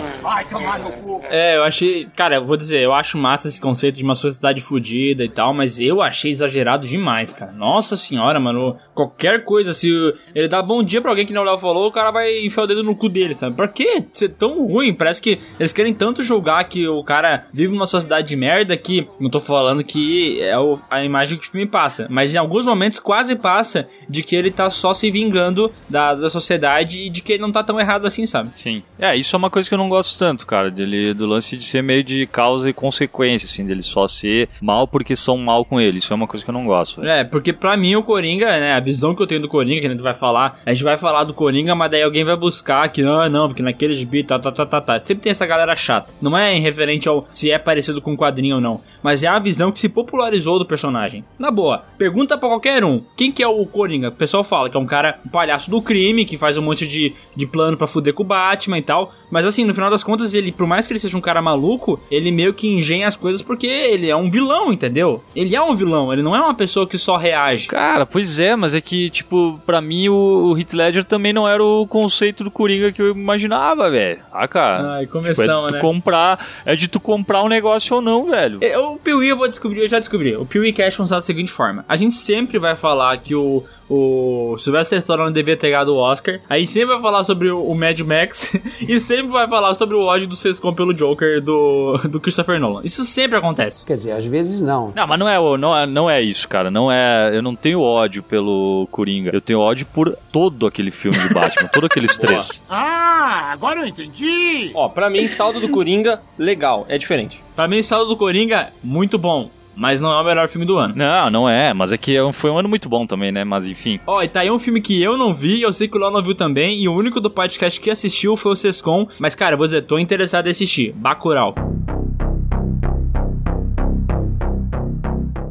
É, eu achei. Cara, eu vou dizer, eu acho massa esse conceito de uma sociedade fodida e tal, mas eu achei exagerado demais, cara. Nossa senhora, mano. Qualquer coisa, se ele dá bom dia pra alguém que não Léo falou, o cara vai enfiar o dedo no cu dele, sabe? Pra que ser tão ruim? Parece que eles querem tanto julgar que o cara vive numa sociedade de merda que. Não tô falando que é a imagem que o filme passa, mas em alguns momentos quase passa de que ele tá só se vingando da, da sociedade e de que ele não tá tão errado assim, sabe? Sim. É, isso é uma coisa que eu não gosto tanto, cara, dele, do lance de ser meio de causa e consequência, assim, dele só ser mal porque são mal com ele. Isso é uma coisa que eu não gosto, velho. É, porque pra mim o Coringa, né, a visão que eu tenho do Coringa, que a gente vai falar, a gente vai falar do Coringa, mas daí alguém vai buscar que, ah, não, porque naquele gibi, tá, tá, tá, tá, tá. Sempre tem essa galera chata. Não é em referente ao se é parecido com o quadrinho ou não, mas é a visão que se popularizou do personagem. Na boa, pergunta pra qualquer um, quem que é o Coringa? O pessoal fala que é um cara, um palhaço do crime, que faz um monte de, de plano pra fuder com o Batman e tal, mas assim, no final das contas, ele, por mais que ele seja um cara maluco, ele meio que engenha as coisas porque ele é um vilão, entendeu? Ele é um vilão, ele não é uma pessoa que só reage. Cara, pois é, mas é que, tipo, pra mim o, o Heath Ledger também não era o conceito do Coringa que eu imaginava, velho. Ah, cara. Ai, Tipo, é começamos, de tu né? comprar, é de tu comprar um negócio ou não, velho. É, O Piuí eu vou descobrir, eu já descobri. O Piuí Cash funciona da seguinte forma: a gente sempre vai falar que o, o Sylvester Stallone devia ter ganhado o Oscar. Aí sempre vai falar sobre o, Mad Max e sempre vai falar sobre o ódio do Sescom pelo Joker do, do Christopher Nolan. Isso sempre acontece. Quer dizer, às vezes não. Não, mas não é, não é, não é isso, cara. Não é. Eu não tenho ódio pelo Coringa. Eu tenho ódio por todo aquele filme de Batman, todo aquele estresse. Ah, agora eu entendi! Ó, pra mim, saldo do Coringa, legal, é diferente. Pra mim, Saldo do Coringa, muito bom. Mas não é o melhor filme do ano. Não, não é, mas é que é foi um ano muito bom também, né? Mas enfim. Ó, e tá aí um filme que eu não vi, eu sei que o Léo não viu também, e o único do podcast que assistiu foi o Sescom. Mas, cara, vou dizer, tô interessado em assistir. Bacurau.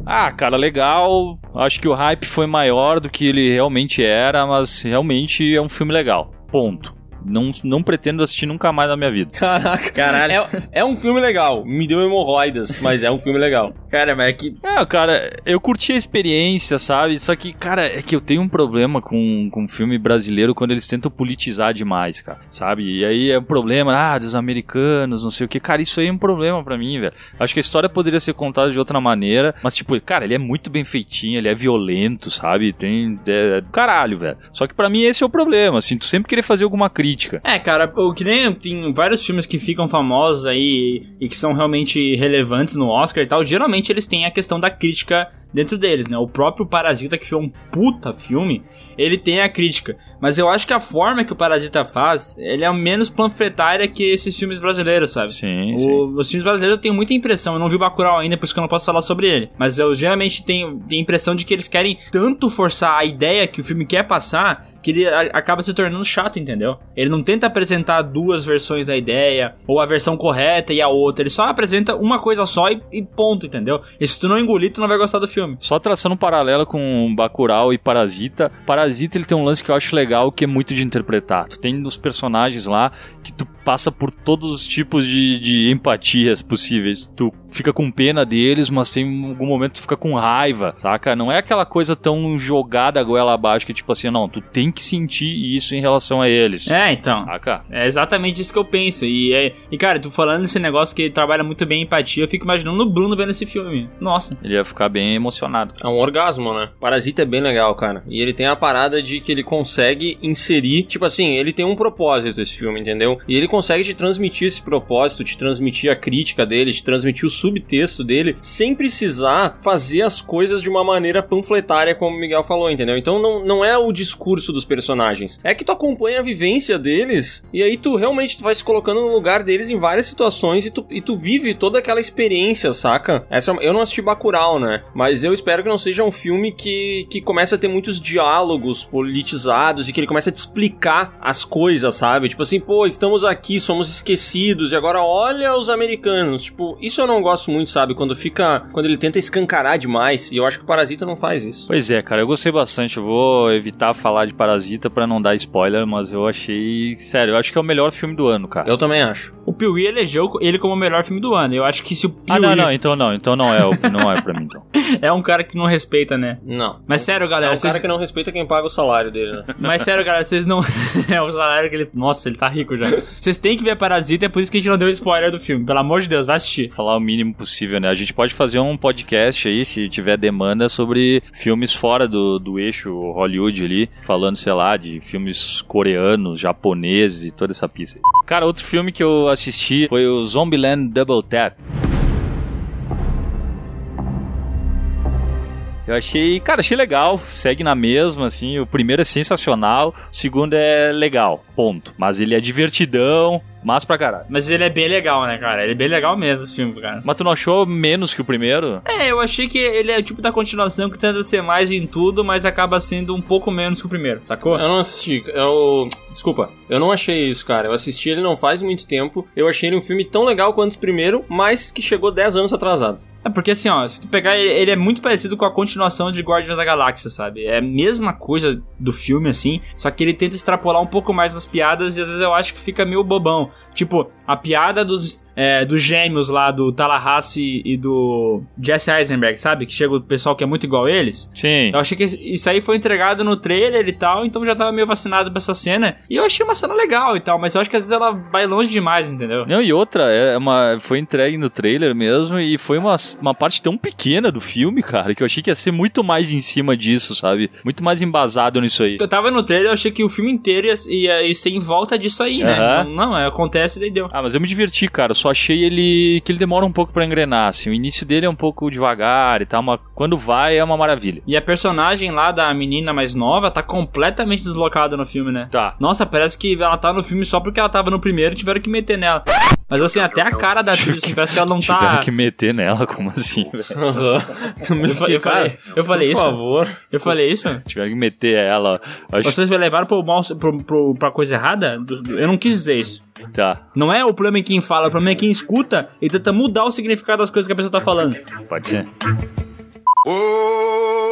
Ah, cara, legal. Acho que o hype foi maior do que ele realmente era, mas realmente é um filme legal. Ponto. Não, não pretendo assistir nunca mais na minha vida. Caraca, Caralho. É, é um filme legal. Me deu hemorroidas, mas é um filme legal. Cara, mas é que. É, cara, eu curti a experiência, sabe? Só que, cara, é que eu tenho um problema com, com filme brasileiro quando eles tentam politizar demais, cara, sabe? E aí é um problema, ah, dos americanos, não sei o que. Cara, isso aí é um problema pra mim, velho. Acho que a história poderia ser contada de outra maneira, mas, tipo, cara, ele é muito bem feitinho, ele é violento, sabe? Tem. É, é do caralho, velho. Só que pra mim esse é o problema, assim, tu sempre querer fazer alguma crítica. É, cara, o que nem tem vários filmes que ficam famosos aí e que são realmente relevantes no Oscar e tal, geralmente eles têm a questão da crítica dentro deles, né? O próprio Parasita, que foi um puta filme, ele tem a crítica. Mas eu acho que a forma que o Parasita faz, ele é menos panfletária que esses filmes brasileiros, sabe? Sim, O- sim. Os filmes brasileiros eu tenho muita impressão, eu não vi o Bacurau ainda, por isso que eu não posso falar sobre ele. Mas eu geralmente tenho, tenho a impressão de que eles querem tanto forçar a ideia que o filme quer passar, que ele a- acaba se tornando chato, entendeu? Ele não tenta apresentar duas versões da ideia, ou a versão correta e a outra, ele só apresenta uma coisa só e, e ponto, entendeu? E se tu não engolir, tu não vai gostar do filme. Só traçando um paralelo com Bacurau e Parasita. Parasita ele tem um lance que eu acho legal, que é muito de interpretar. Tu tem os personagens lá que tu passa por todos os tipos de, de empatias possíveis. Tu fica com pena deles, mas tem em algum momento tu fica com raiva, saca? Não é aquela coisa tão jogada a goela abaixo que tipo assim, não, tu tem que sentir isso em relação a eles. É, então. Saca? É exatamente isso que eu penso. E, é, e cara, tu falando desse negócio que ele trabalha muito bem em empatia, eu fico imaginando o Bruno vendo esse filme. Nossa. Ele ia ficar bem emocionado. É um orgasmo, né? Parasita é bem legal, cara. E ele tem a parada de que ele consegue inserir, tipo assim, ele tem um propósito esse filme, entendeu? E ele consegue te transmitir esse propósito, te transmitir a crítica dele, te transmitir o subtexto dele, sem precisar fazer as coisas de uma maneira panfletária, como o Miguel falou, entendeu? Então não, não é o discurso dos personagens. É que tu acompanha a vivência deles e aí tu realmente tu vai se colocando no lugar deles em várias situações e tu, e tu vive toda aquela experiência, saca? Essa, eu não assisti Bacurau, né? Mas eu espero que não seja um filme que, que começa a ter muitos diálogos politizados e que ele começa a te explicar as coisas, sabe? Tipo assim, pô, estamos aqui, somos esquecidos e agora olha os americanos. Tipo, isso eu não gosto muito, sabe? Quando fica. Quando ele tenta escancarar demais. E eu acho que o Parasita não faz isso. Pois é, cara, eu gostei bastante. Eu vou evitar falar de Parasita pra não dar spoiler, mas eu achei. Sério, eu acho que é o melhor filme do ano, cara. Eu também acho. O Piuí elegeu ele como o melhor filme do ano. Eu acho que se o Piuí Ah, não, não, então não, então não é, o- não é pra mim, então. é um cara que não respeita, né? Não. Mas sério, É galera, um cara vocês... que não respeita quem paga o salário dele, né? Mas sério, galera, vocês não. é o salário que ele. Nossa, ele tá rico já. Vocês têm que ver Parasita, é por isso que a gente não deu spoiler do filme. Pelo amor de Deus, vai assistir. Falar o mínimo possível, né? A gente pode fazer um podcast aí, se tiver demanda, sobre filmes fora do, do eixo Hollywood ali, falando, sei lá, de filmes coreanos, japoneses e toda essa pista. aí. Cara, outro filme que eu assisti foi o Zombieland Double Tap. Eu achei, cara, achei legal, segue na mesma, assim, o primeiro é sensacional, o segundo é legal, ponto. Mas ele é divertidão, mas pra caralho. Mas ele é bem legal, né, cara? Ele é bem legal mesmo, esse filme, cara. Mas tu não achou menos que o primeiro? É, eu achei que ele é o tipo da continuação que tenta ser mais em tudo, mas acaba sendo um pouco menos que o primeiro, sacou? Eu não assisti. Eu. Desculpa, eu não achei isso, cara. Eu assisti ele não faz muito tempo. Eu achei ele um filme tão legal quanto o primeiro, mas que chegou 10 anos atrasado. É porque assim, ó, se tu pegar, ele ele é muito parecido com a continuação de Guardiões da Galáxia, sabe? É a mesma coisa do filme, assim, só que ele tenta extrapolar um pouco mais as piadas e às vezes eu acho que fica meio bobão. Tipo, a piada dos, é, dos gêmeos lá do Tallahassee e do Jesse Eisenberg, sabe? Que chega o pessoal que é muito igual a eles. Sim. Eu achei que isso aí foi entregado no trailer e tal, então eu já tava meio vacinado pra essa cena. E eu achei uma cena legal e tal, mas eu acho que às vezes ela vai longe demais, entendeu? Não, e outra, é uma, foi entregue no trailer mesmo e foi uma, uma parte tão pequena do filme, cara, que eu achei que ia ser muito mais em cima disso, sabe? Muito mais embasado nisso aí. Eu tava no trailer, eu achei que o filme inteiro ia, ia, ia ser em volta disso aí, né? Aham. Não, não, é, acontece daí deu. Ah, mas eu me diverti, cara. Só achei ele que ele demora um pouco pra engrenar, assim. O início dele é um pouco devagar e tal, mas quando vai é uma maravilha. E a personagem lá da menina mais nova tá completamente deslocada no filme, né? Tá. Nossa, parece que ela tá no filme só porque ela tava no primeiro e tiveram que meter nela. Mas assim, até a cara da atriz, assim, parece que ela não Tiveram tá. que meter nela, como assim, Eu, fa- eu falei, eu falei por isso? favor. Eu falei isso? Tiveram que meter ela. Acho Vocês me levaram pro, mal, pro, pro, pra coisa errada? Eu não quis dizer isso. tá. Não é o problema em quem fala, o problema é quem escuta e tenta mudar o significado das coisas que a pessoa tá falando. Pode ser. Oh,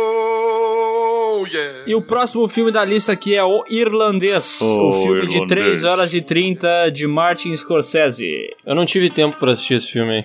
yeah. E o próximo filme da lista aqui é O Irlandês. O o filme de Irlandês. 3 horas e 30 de Martin Scorsese. Eu não tive tempo pra assistir esse filme aí.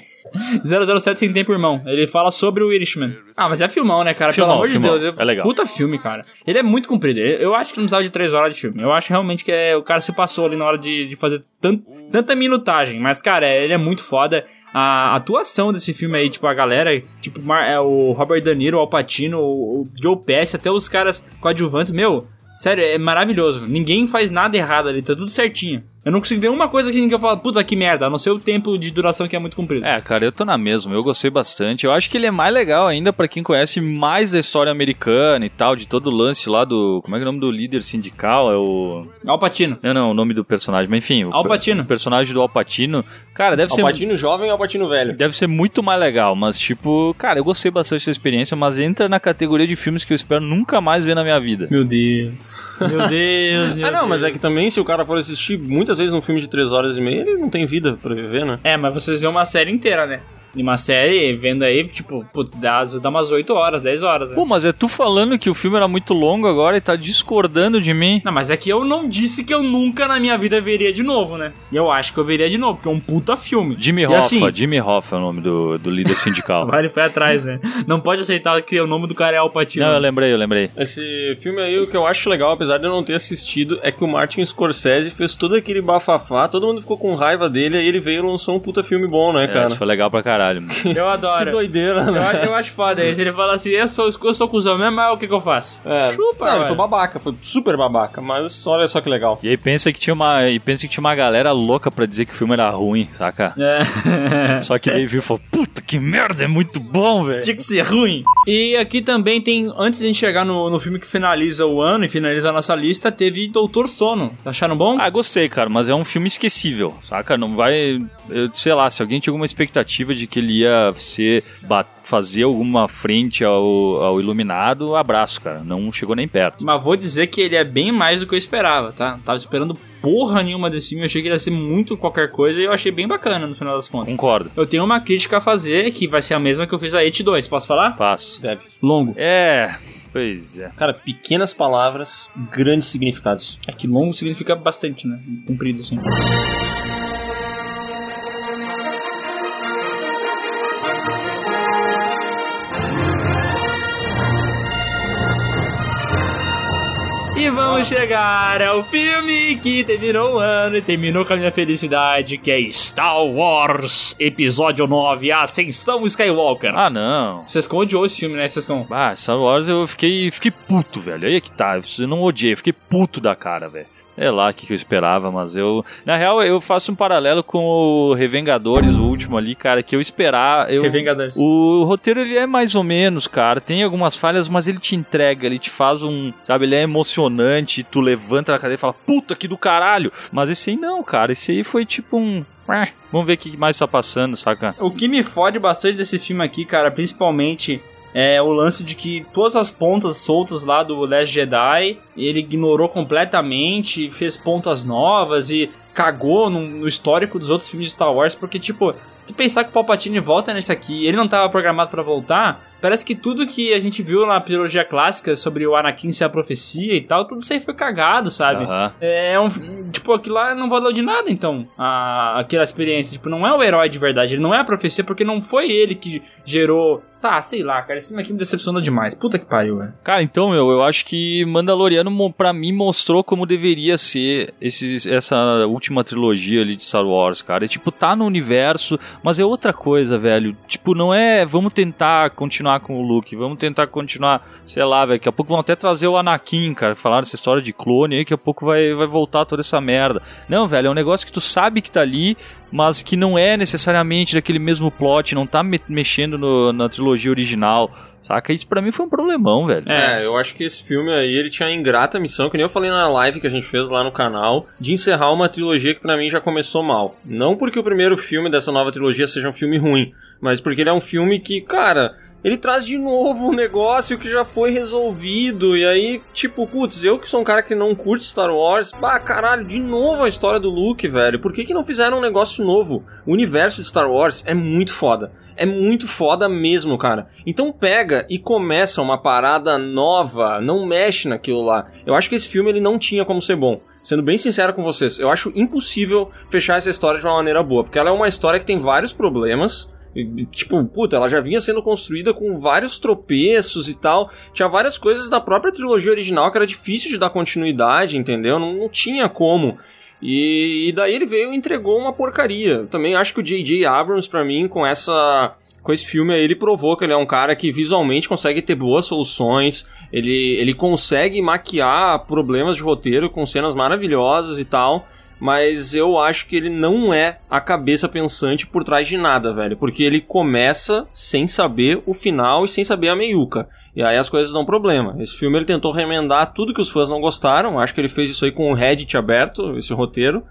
007 sem tempo, irmão. Ele fala sobre o Irishman. Ah, mas é filmão, né, cara? Filmão, Pelo amor filmão. de Deus. É legal. Puta filme, cara. Ele é muito comprido. Eu eu acho que não precisava de 3 horas de filme. Eu acho realmente que é, o cara se passou ali na hora de, de fazer tan- tanta minutagem. Mas, cara, é- ele é muito foda. A atuação desse filme aí, tipo, a galera, tipo, é, o Robert De Niro, o Al Pacino, o, o Joe Pesci, até os caras coadjuvantes, meu, sério, é maravilhoso. Ninguém faz nada errado ali, tá tudo certinho. Eu não consigo ver uma coisa assim que eu falo, puta que merda, a não ser o tempo de duração que é muito comprido. É, cara, eu tô na mesma. Eu gostei bastante. Eu acho que ele é mais legal ainda pra quem conhece mais a história americana e tal, de todo o lance lá do. Como é que é o nome do líder sindical? É o. Al Pacino. Não, não, o nome do personagem, mas enfim. o Al per- Pacino. O personagem do Alpatino. Cara, deve ser. Alpatino jovem ou Alpatino velho? Deve ser muito mais legal, mas tipo, cara, eu gostei bastante da experiência, mas entra na categoria de filmes que eu espero nunca mais ver na minha vida. Meu Deus. Meu Deus, meu Ah, não, mas Deus. é que também se o cara for assistir muitas vezes um filme de 3 horas e meia, ele não tem vida pra viver, né? É, mas vocês vê uma série inteira, né? E uma série, vendo aí, tipo, putz, dá, dá umas 8 horas, 10 horas, né? Pô, mas é tu falando que o filme era muito longo agora e tá discordando de mim. Não, mas é que eu não disse que eu nunca na minha vida veria de novo, né? E eu acho que eu veria de novo, porque é um puta filme. Jimmy E Hoffa, assim- Jimmy Hoffa é o nome do, do líder sindical. Vai, ele foi atrás, né? Não pode aceitar que o nome do cara é Al Pacino. Não, eu lembrei, eu lembrei. Esse filme aí, o que eu acho legal, apesar de eu não ter assistido, é que o Martin Scorsese fez todo aquele bafafá, todo mundo ficou com raiva dele, aí ele veio e lançou um puta filme bom, né, É, cara? isso foi legal pra caralho. Mano. Eu Que adoro. doideira, Eu, né? acho- eu acho foda isso. Ele fala assim, eu sou, eu sou cuzão mesmo, mas o que que eu faço? É, Chupa, não, ele velho. foi babaca, foi super babaca, mas olha só que legal. E aí pensa que tinha uma, e pensa que tinha uma galera louca pra dizer que o filme era ruim, saca? É. Só que daí viu e falou, puta que merda, é muito bom, velho. Tinha que ser ruim. E aqui também tem, antes de a gente chegar no, no filme que finaliza o ano e finaliza a nossa lista, teve Doutor Sono. Acharam bom? Ah, gostei, cara, mas é um filme esquecível, saca? Não vai. Eu sei lá, se alguém tinha alguma expectativa de que ele ia ser. fazer alguma frente ao, ao Iluminado, abraço, cara. Não chegou nem perto. Mas vou dizer que ele é bem mais do que eu esperava, tá? Tava esperando porra nenhuma desse filme, eu achei que ele ia ser muito qualquer coisa e eu achei bem bacana no final das contas. Concordo. Eu tenho uma crítica a fazer que vai ser a mesma que eu fiz a It 2, posso falar? Faço. Deve. Longo. É. Pois é. Cara, pequenas palavras, grandes significados. É que longo significa bastante, né? Comprido, assim. E vamos chegar ao filme que terminou o ano e terminou com a minha felicidade, que é Star Wars Episódio 9, A Ascensão Skywalker. Ah, não. Vocês odiou esse filme, né? Vocês com... Ah, Star Wars eu fiquei, fiquei puto, velho. Aí é que tá. Eu não odiei, eu fiquei puto da cara, velho. É lá o que, que eu esperava, mas eu. Na real, eu faço um paralelo com o Revengadores, o último ali, cara, que eu esperar. Eu, Revengadores. O roteiro ele é mais ou menos, cara. Tem algumas falhas, mas ele te entrega, ele te faz um. Sabe, ele é emocionante. Tu levanta na cadeira e fala, puta que do caralho. Mas esse aí não, cara. Esse aí foi tipo um. "Ah, Vamos ver o que mais tá passando, saca? O que me fode bastante desse filme aqui, cara, principalmente é o lance de que todas as pontas soltas lá do Last Jedi, ele ignorou completamente, fez pontas novas e cagou no, no histórico dos outros filmes de Star Wars, porque, tipo, se tu pensar que o Palpatine volta nesse aqui ele não tava programado pra voltar, parece que tudo que a gente viu na trilogia clássica sobre o Anakin ser a profecia e tal, tudo isso aí foi cagado, sabe? Aham. É um, tipo, aquilo lá não valeu de nada, então, a, aquela experiência. Tipo, não é o herói de verdade, ele não é a profecia, porque não foi ele que gerou. Ah, sei lá, cara, esse filme aqui me decepcionou demais. Puta que pariu, velho. Cara, então, meu, eu acho que Mandaloriano, pra mim, mostrou como deveria ser esse, essa última trilogia ali de Star Wars, cara. É, tipo, tá no universo, mas é outra coisa, velho. Tipo, não é vamos tentar continuar com o Luke, vamos tentar continuar, sei lá, velho. Daqui a pouco vão até trazer o Anakin, cara. Falaram essa história de clone aí, daqui a pouco vai, vai voltar toda essa merda. Não, velho, é um negócio que tu sabe que tá ali, mas que não é necessariamente daquele mesmo plot, não tá me- mexendo no- na trilogia original, saca? Isso pra mim foi um problemão, velho. É, eu acho que esse filme aí, ele tinha a ingrata missão, que nem eu falei na live que a gente fez lá no canal, de encerrar uma trilogia que pra mim já começou mal. Não porque o primeiro filme dessa nova trilogia seja um filme ruim, mas porque ele é um filme que, cara, ele traz de novo um negócio que já foi resolvido, e aí, tipo, putz, eu que sou um cara que não curte Star Wars, bah, caralho, de novo a história do Luke, velho, por que que não fizeram um negócio novo? O universo de Star Wars é muito foda. É muito foda mesmo, cara. Então pega e começa uma parada nova, não mexe naquilo lá. Eu acho que esse filme ele não tinha como ser bom. Sendo bem sincero com vocês, eu acho impossível fechar essa história de uma maneira boa, porque ela é uma história que tem vários problemas. Tipo, puta, ela já vinha sendo construída com vários tropeços e tal. Tinha várias coisas da própria trilogia original que era difícil de dar continuidade, entendeu? Não, não tinha como. E, e daí ele veio e entregou uma porcaria. Também acho que o J.J. Abrams, pra mim, com essa. Com esse filme aí, ele provou que ele é um cara que visualmente consegue ter boas soluções, ele, ele consegue maquiar problemas de roteiro com cenas maravilhosas e tal, mas eu acho que ele não é a cabeça pensante por trás de nada, velho, porque ele começa sem saber o final e sem saber a meiuca. E aí as coisas dão problema. Esse filme ele tentou remendar tudo que os fãs não gostaram, acho que ele fez isso aí com o Reddit aberto, esse roteiro.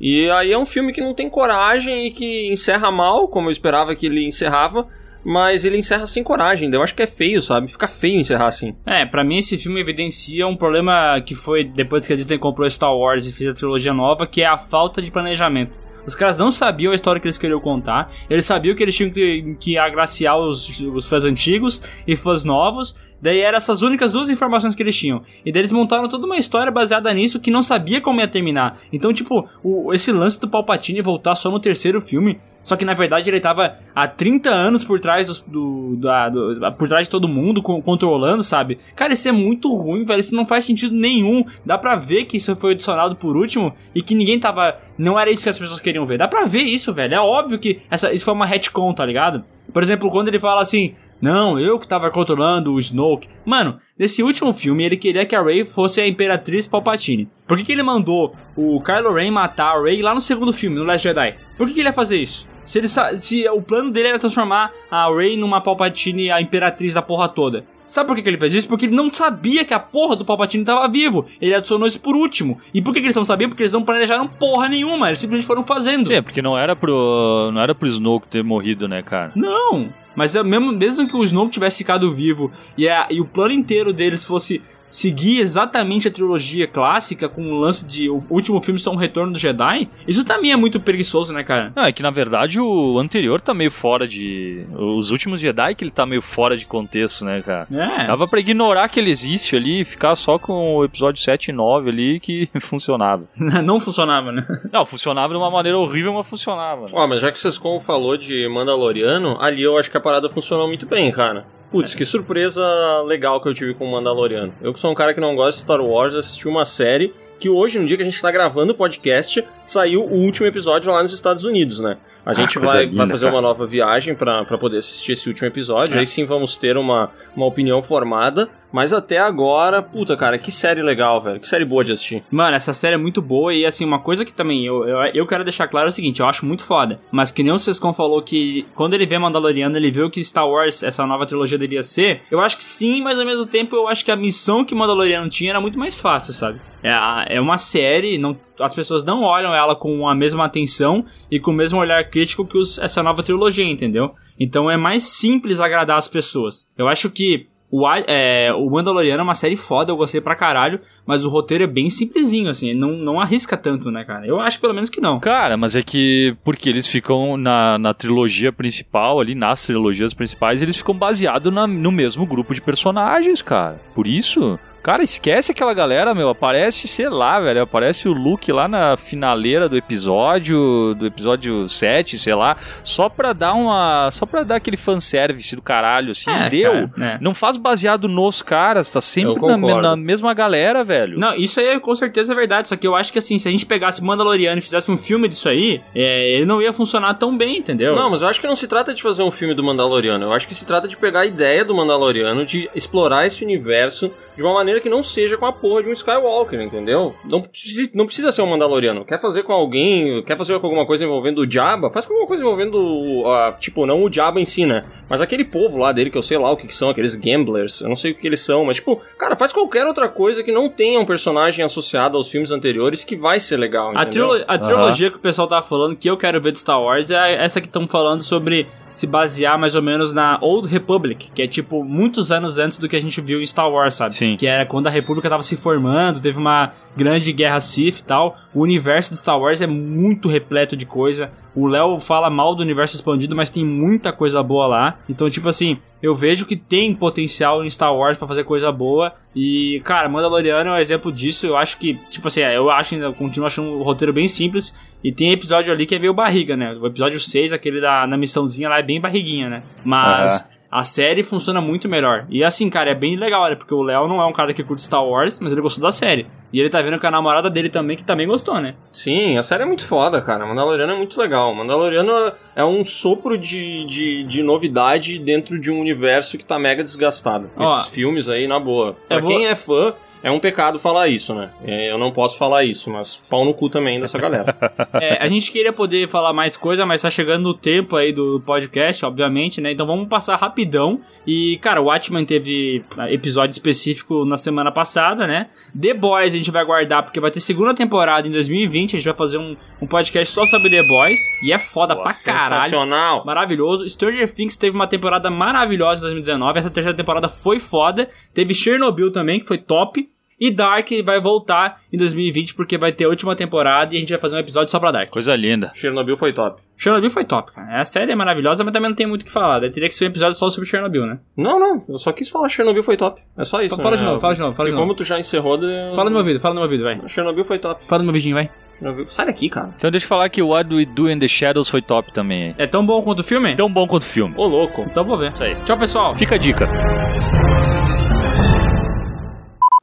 E aí é um filme que não tem coragem e que encerra mal, como eu esperava que ele encerrava, mas ele encerra sem coragem. Eu acho que é feio, sabe? Fica feio encerrar assim. É, pra mim esse filme evidencia um problema que foi depois que a Disney comprou Star Wars e fez a trilogia nova, que é a falta de planejamento. Os caras não sabiam a história que eles queriam contar, eles sabiam que eles tinham que, que agraciar os, os fãs antigos e fãs novos, daí eram essas únicas duas informações que eles tinham. E daí eles montaram toda uma história baseada nisso que não sabia como ia terminar. Então, tipo, o, esse lance do Palpatine voltar só no terceiro filme, só que na verdade ele tava há 30 anos por trás dos- do, da- do- por trás de todo mundo, co- controlando, sabe? Cara, isso é muito ruim, velho. Isso não faz sentido nenhum. Dá pra ver que isso foi adicionado por último e que ninguém tava. Não era isso que as pessoas queriam ver. Dá pra ver isso, velho. É óbvio que essa, isso foi uma retcon, tá ligado? Por exemplo, quando ele fala assim. Não, eu que tava controlando o Snoke. Mano, nesse último filme ele queria que a Rey fosse a Imperatriz Palpatine. Por que, que ele mandou o Kylo Ren matar a Rey lá no segundo filme, no Last Jedi? Por que, que ele ia fazer isso? Se, ele, se o plano dele era transformar a Rey numa Palpatine, a Imperatriz da porra toda. Sabe por que, que ele fez isso? Porque ele não sabia que a porra do Palpatine tava vivo. Ele adicionou isso por último. E por que, que eles não sabiam? Porque eles não planejaram porra nenhuma. Eles simplesmente foram fazendo. Sim, é porque não era pro. Não era pro Snoke ter morrido, né, cara? Não, mas é mesmo, mesmo que o Snoke tivesse ficado vivo e, a- e o plano inteiro deles fosse seguir exatamente a trilogia clássica com o lance de o último filme ser um retorno do Jedi, isso também é muito preguiçoso, né, cara? Não, é que na verdade o anterior tá meio fora de. Os últimos Jedi que ele tá meio fora de contexto, né, cara? É. Dava pra ignorar que ele existe ali e ficar só com o episódio 7 e 9 ali que funcionava. Não funcionava, né? Não, funcionava de uma maneira horrível, mas funcionava. Ó, mas já que vocês como falou de Mandaloriano, ali eu acho que a parada funcionou muito bem, cara. Putz, que surpresa legal que eu tive com o Mandaloriano. Eu que sou um cara que não gosta de Star Wars, assisti uma série que hoje, no dia que a gente tá gravando o podcast, saiu o último episódio lá nos Estados Unidos, né? A gente coisa vai, linda, vai fazer cara. uma nova viagem pra pra poder assistir esse último episódio. É. Aí sim vamos ter uma, uma opinião formada. Mas até agora, puta, cara, que série legal, velho. Que série boa de assistir. Mano, essa série é muito boa e assim, uma coisa que também eu, eu, eu quero deixar claro é o seguinte, eu acho muito foda, mas que nem o Sescon falou que quando ele vê Mandaloriano, ele vê o que Star Wars, essa nova trilogia devia ser, eu acho que sim, mas ao mesmo tempo eu acho que a missão que Mandaloriano tinha era muito mais fácil, sabe? É, é uma série, não, as pessoas não olham ela com a mesma atenção e com o mesmo olhar crítico que os- essa nova trilogia, entendeu? Então é mais simples agradar as pessoas. Eu acho que o, é, o Mandaloriano é uma série foda, eu gostei pra caralho, mas o roteiro é bem simplesinho, assim, não, não arrisca tanto, né, cara? Eu acho pelo menos que não. Cara, mas é que porque eles ficam na, na trilogia principal, ali nas trilogias principais, eles ficam baseados no mesmo grupo de personagens, cara. Por isso, Cara, esquece aquela galera, meu. Aparece, sei lá, velho. Aparece o Luke lá na finaleira do episódio, do episódio 7, sei lá. Só pra dar uma. Só pra dar aquele fanservice do caralho, assim. É, Deu. cara, né. Não faz baseado nos caras, tá sempre na, na mesma galera, velho. Não, isso aí é com certeza verdade. Só que eu acho que assim, se a gente pegasse Mandaloriano e fizesse um filme disso aí, é, ele não ia funcionar tão bem, entendeu? Não, mas eu acho que não se trata de fazer um filme do Mandaloriano. Eu acho que se trata de pegar a ideia do Mandaloriano, de explorar esse universo de uma maneira que não seja com a porra de um Skywalker, entendeu? Não precisa, não precisa ser um Mandaloriano. Quer fazer com alguém, quer fazer com alguma coisa envolvendo o Jabba? Faz com alguma coisa envolvendo, ah, tipo, não o Jabba em si, né? Mas aquele povo lá dele, que eu sei lá o que, que são, aqueles gamblers, eu não sei o que eles são, mas tipo, cara, faz qualquer outra coisa que não tenha um personagem associado aos filmes anteriores que vai ser legal, A, entendeu? trilo- a trilogia que o pessoal tava falando, que eu quero ver de Star Wars, é essa que estão falando sobre se basear mais ou menos na Old Republic, que é tipo muitos anos antes do que a gente viu em Star Wars, sabe? Sim. Que era quando a República tava se formando, teve uma grande guerra Sith e tal. O universo de Star Wars é muito repleto de coisa. O Léo fala mal do universo expandido, mas tem muita coisa boa lá. Então, tipo assim, eu vejo que tem potencial em Star Wars pra fazer coisa boa. E, cara, Mandaloriano é um exemplo disso. Eu acho que, tipo assim, eu acho continuo achando o roteiro bem simples. E tem episódio ali que é meio barriga, né? O episódio 6, aquele da na missãozinha lá, é bem barriguinha, né? Mas. A série funciona muito melhor. E assim, cara, é bem legal, né? Porque o Léo não é um cara que curte Star Wars, mas ele gostou da série. E ele tá vendo com a namorada dele também, que também gostou, né? Sim, a série é muito foda, cara. Mandaloriano é muito legal. Mandaloriano é um sopro de, de, de novidade dentro de um universo que tá mega desgastado. Ó, Esses filmes aí, na boa. Pra vou- quem é fã, é um pecado falar isso, né? É, Eu não posso falar isso, mas pau no cu também dessa galera. É, a gente queria poder falar mais coisa, mas tá chegando o tempo aí do podcast, obviamente, né? Então vamos passar rapidão. E, cara, o Watchmen teve ah, episódio específico na semana passada, né? The Boys a gente vai guardar porque vai ter segunda temporada em 2020. A gente vai fazer um, um podcast só sobre The Boys. E é foda pra caralho. Sensacional. Maravilhoso. Stranger Things teve uma temporada maravilhosa em 2019. Essa terceira temporada foi foda. Teve Chernobyl também, que foi top. E Dark vai voltar em 2020 porque vai ter a última temporada e a gente vai fazer um episódio só pra Dark. Coisa linda. Chernobyl foi top. Chernobyl foi top, cara. A série é maravilhosa, mas também não tem muito o que falar. Daí teria que ser um episódio só sobre Chernobyl, né? Não, não. Eu só quis falar Chernobyl foi top. É só isso. Fala né? de novo, fala de novo, fala de novo. como tu já encerrou... De... Fala no meu ouvido, fala no meu ouvido, vai. Chernobyl foi top. Fala no meu vidinho, vai. Chernobyl... Sai daqui, cara. Então deixa eu falar que What We Do in the Shadows foi top também. É tão bom quanto o filme? Tão bom quanto o filme. Ô, louco. Então vou ver. Isso aí. Tchau, pessoal. Fica a dica.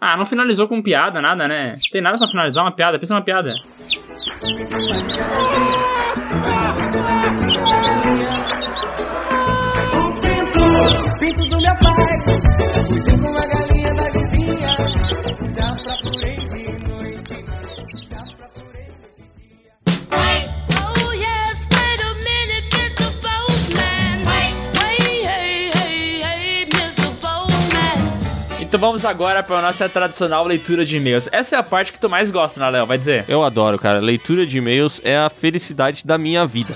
Ah, não finalizou com piada, nada, né? Tem nada pra finalizar uma piada, pensa uma piada. Pinto do meu pai, Então vamos agora pra nossa tradicional leitura de e-mails. Essa é a parte que tu mais gosta, né, Léo? Vai dizer? Eu adoro, cara. Leitura de e-mails é a felicidade da minha vida.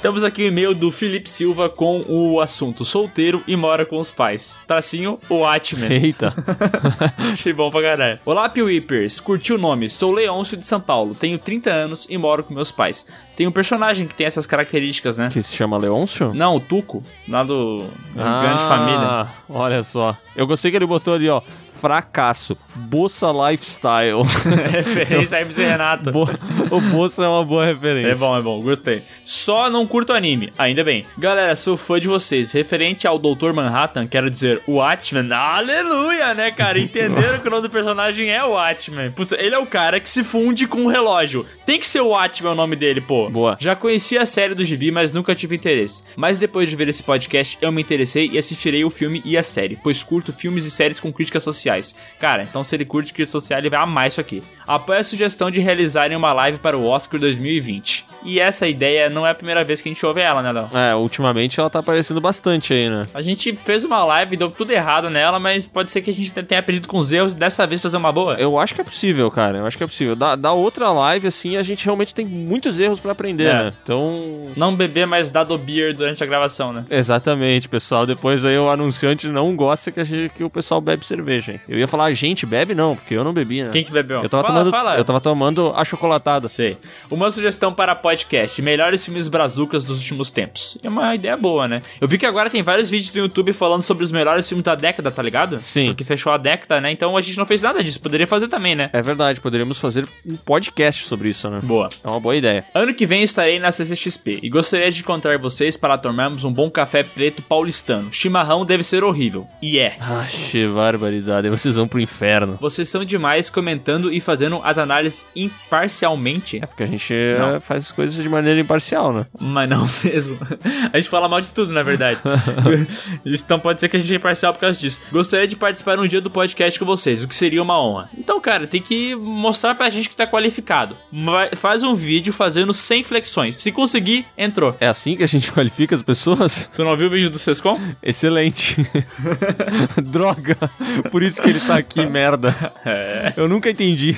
Temos aqui o e-mail do Felipe Silva com o assunto solteiro e mora com os pais. Tracinho, o Watchmen. Eita. Achei bom pra caralho. Olá, Piwipers. Curti o nome. Sou Leôncio de São Paulo. Tenho 30 anos e moro com meus pais. Tem um personagem que tem essas características, né? Que se chama Leôncio? Não, o Tuco, lá do Grande Família. Ah, Olha só. Eu gostei que ele botou ali, ó. Fracasso. Bossa Lifestyle. Referência a MC Renato. Bo- o Bossa é uma boa referência. É bom, é bom, gostei. Só não curto anime, ainda bem. Galera, sou fã de vocês. Referente ao Dr. Manhattan, quero dizer, o Watchman. Aleluia, né, cara? Entenderam que o nome do personagem é o Watchman. Putz, ele é o cara que se funde com o relógio. Tem que ser o Watchman o nome dele, pô. Boa. Já conhecia a série do Gibi, mas nunca tive interesse. Mas depois de ver esse podcast, eu me interessei e assistirei o filme e a série, pois curto filmes e séries com críticas sociais. Cara, então se ele curte crítica social, ele vai amar isso aqui. Apoio a sugestão de realizarem uma live para o Oscar 2020. E essa ideia não é a primeira vez que a gente ouve ela, né, Léo? É, ultimamente ela tá aparecendo bastante aí, né? A gente fez uma live, deu tudo errado nela, mas pode ser que a gente tenha aprendido com os erros e dessa vez fazer uma boa. Eu acho que é possível, cara. Eu acho que é possível. Da, da outra live, assim, a gente realmente tem muitos erros pra aprender, É. né? Então. Não beber mais dado beer durante a gravação, né? Exatamente, pessoal. Depois aí o anunciante não gosta que, a gente, que o pessoal bebe cerveja, hein? Eu ia falar, a gente bebe não, porque eu não bebi, né? Quem que bebeu? Eu tava Fala, tomando, fala. eu tava tomando a chocolatada. Sei. Uma sugestão para podcast, melhores filmes brazucas dos últimos tempos. É uma ideia boa, né? Eu vi que agora tem vários vídeos no YouTube falando sobre os melhores filmes da década, tá ligado? Sim. Porque fechou a década, né? Então a gente não fez nada disso. Poderia fazer também, né? É verdade, poderíamos fazer um podcast sobre isso, né? Boa. É uma boa ideia. Ano que vem estarei na CCXP e gostaria de encontrar vocês para tomarmos um bom café preto paulistano. Chimarrão deve ser horrível. E é. Ache, barbaridade. Vocês vão pro inferno. Vocês são demais comentando e fazendo as análises imparcialmente. Porque a gente Não. faz coisas de maneira imparcial, né? Mas não mesmo. A gente fala mal de tudo, na verdade. então pode ser que a gente é imparcial por causa disso. Gostaria de participar um dia do podcast com vocês, o que seria uma honra. Então, cara, tem que mostrar pra gente que tá qualificado. Vai- faz um vídeo fazendo 100 flexões. Se conseguir, entrou. É assim que a gente qualifica as pessoas? Tu não viu o vídeo do Sescom? Excelente. Droga. Por isso que ele tá aqui, merda. É. Eu nunca entendi.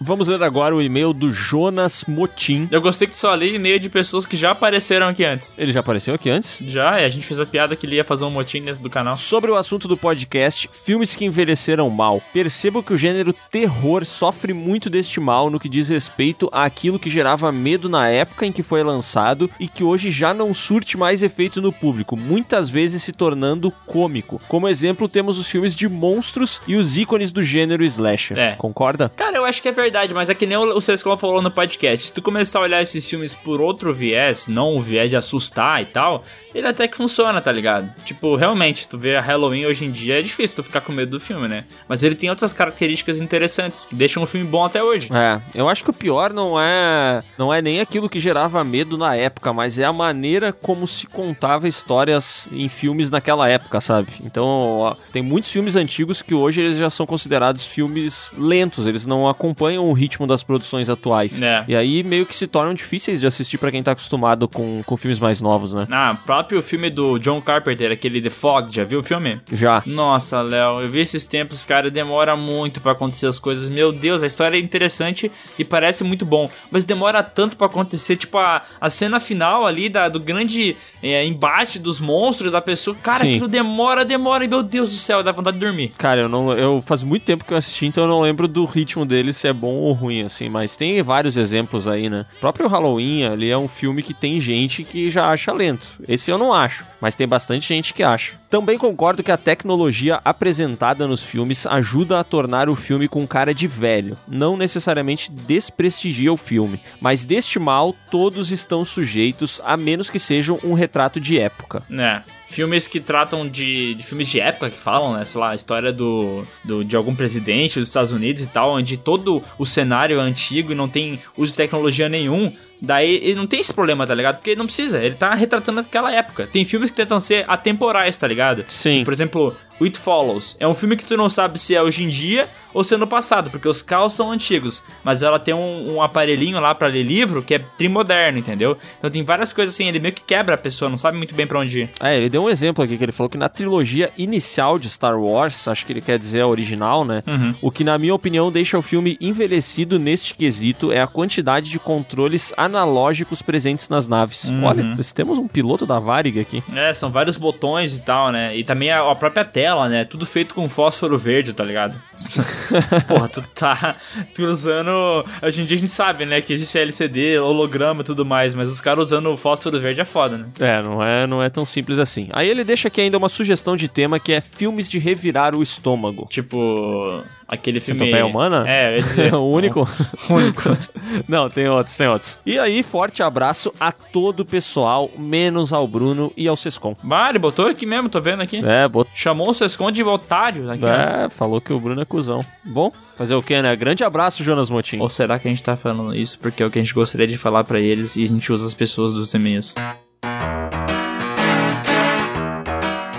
Vamos ler agora o e-mail do Jonas Motim. Eu gostei que tu só li e-mail de pessoas que já apareceram aqui antes. Ele já apareceu aqui antes? Já, e a gente fez a piada que ele ia fazer um motim dentro do canal. Sobre o assunto do podcast, filmes que envelheceram mal. Percebo que o gênero terror sofre muito deste mal no que diz respeito àquilo que gerava medo na época em que foi lançado e que hoje já não surte mais efeito no público, muitas vezes se tornando cômico. Como exemplo, temos os filmes de monstros e os ícones do gênero slasher. É. Concorda? Cara, eu acho que é verdade, mas é que nem o Sescom falou no podcast. Se tu começar olhar esses filmes por outro viés, não o viés de assustar e tal, ele até que funciona, tá ligado? Tipo, realmente, tu vê a Halloween hoje em dia, é difícil tu ficar com medo do filme, né? Mas ele tem outras características interessantes que deixam o filme bom até hoje. É, eu acho que o pior não é não é nem aquilo que gerava medo na época, mas é a maneira como se contava histórias em filmes naquela época, sabe? Então, tem muitos filmes antigos que hoje eles já são considerados filmes lentos, eles não acompanham o ritmo das produções atuais. É. E aí meio que se tornam difíceis de assistir pra quem tá acostumado com, com filmes mais novos, né? Ah, próprio filme do John Carpenter, aquele The Fog, já viu o filme? Já. Nossa, Léo, eu vi esses tempos, cara, demora muito pra acontecer as coisas. Meu Deus, a história é interessante e parece muito bom, mas demora tanto pra acontecer, tipo a, a cena final ali da, do grande é, embate dos monstros da pessoa. Cara, Sim. aquilo demora, demora, e meu Deus do céu, dá vontade de dormir. Cara, eu não. Eu faz muito tempo que eu assisti, então eu não lembro do ritmo dele se é bom ou ruim, assim. Mas tem vários exemplos aí, né? O próprio Halloween ali é um filme que tem gente que já acha lento. Esse eu não acho, mas tem bastante gente que acha. Também concordo que a tecnologia apresentada nos filmes ajuda a tornar o filme com cara de velho. Não necessariamente desprestigia o filme, mas deste mal todos estão sujeitos, a menos que sejam um retrato de época. né? Filmes que tratam de, de filmes de época que falam, né? Sei lá, a história do, do, de algum presidente dos Estados Unidos e tal, onde todo o cenário é antigo e não tem uso de tecnologia nenhum. Daí ele não tem esse problema, tá ligado? Porque não precisa, ele tá retratando aquela época. Tem filmes que tentam ser atemporais, tá ligado? Sim. Por exemplo, It Follows. É um filme que tu não sabe se é hoje em dia ou se no passado, porque os carros são antigos. Mas ela tem um, um aparelhinho lá pra ler livro que é trimoderno, entendeu? Então tem várias coisas assim, ele meio que quebra a pessoa, não sabe muito bem pra onde ir. É, ele deu um exemplo aqui que ele falou que na trilogia inicial de Star Wars, acho que ele quer dizer a original, né? Uhum. O que, na minha opinião, deixa o filme envelhecido neste quesito é a quantidade de controles analógicos presentes nas naves. Uhum. Olha, nós temos um piloto da Varig aqui. É, são vários botões e tal, né? E também a, a própria tela, né? Tudo feito com fósforo verde, tá ligado? Porra, tu tá tu usando. Hoje em dia a gente sabe, né? Que existe LCD, holograma e tudo mais, mas os caras usando o fósforo verde é foda, né? É, não é, não é tão simples assim. Aí ele deixa aqui ainda uma sugestão de tema que é filmes de revirar o estômago. Tipo, aquele filme. Centopeia humana? É, ia dizer. o único? Único. Não, tem outros, tem outros. E aí, forte abraço a todo o pessoal, menos ao Bruno e ao. Bah, ele botou aqui mesmo, tô vendo aqui. É, bot... Chamou o Sescon de otário aqui, né? é, falou que o Bruno é cuzão. Bom, fazer o quê, né? Grande abraço, Jonas Motim. Ou será que a gente tá falando isso porque é o que a gente gostaria de falar pra eles e a gente usa as pessoas dos e-mails?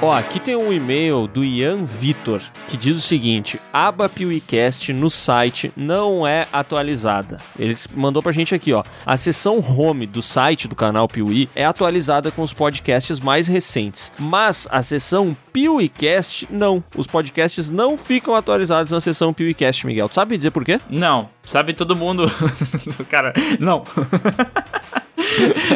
Ó, aqui tem um e-mail do Ian Vitor que diz o seguinte: aba PeeWeeCast no site não é atualizada. Eles mandou pra gente aqui, ó. A seção home do site do canal PeeWee é atualizada com os podcasts mais recentes, mas a seção PeeWeeCast não. Os podcasts não ficam atualizados na seção PeeWeeCast, Miguel. Tu sabe dizer por quê? Não, sabe todo mundo. Cara, não.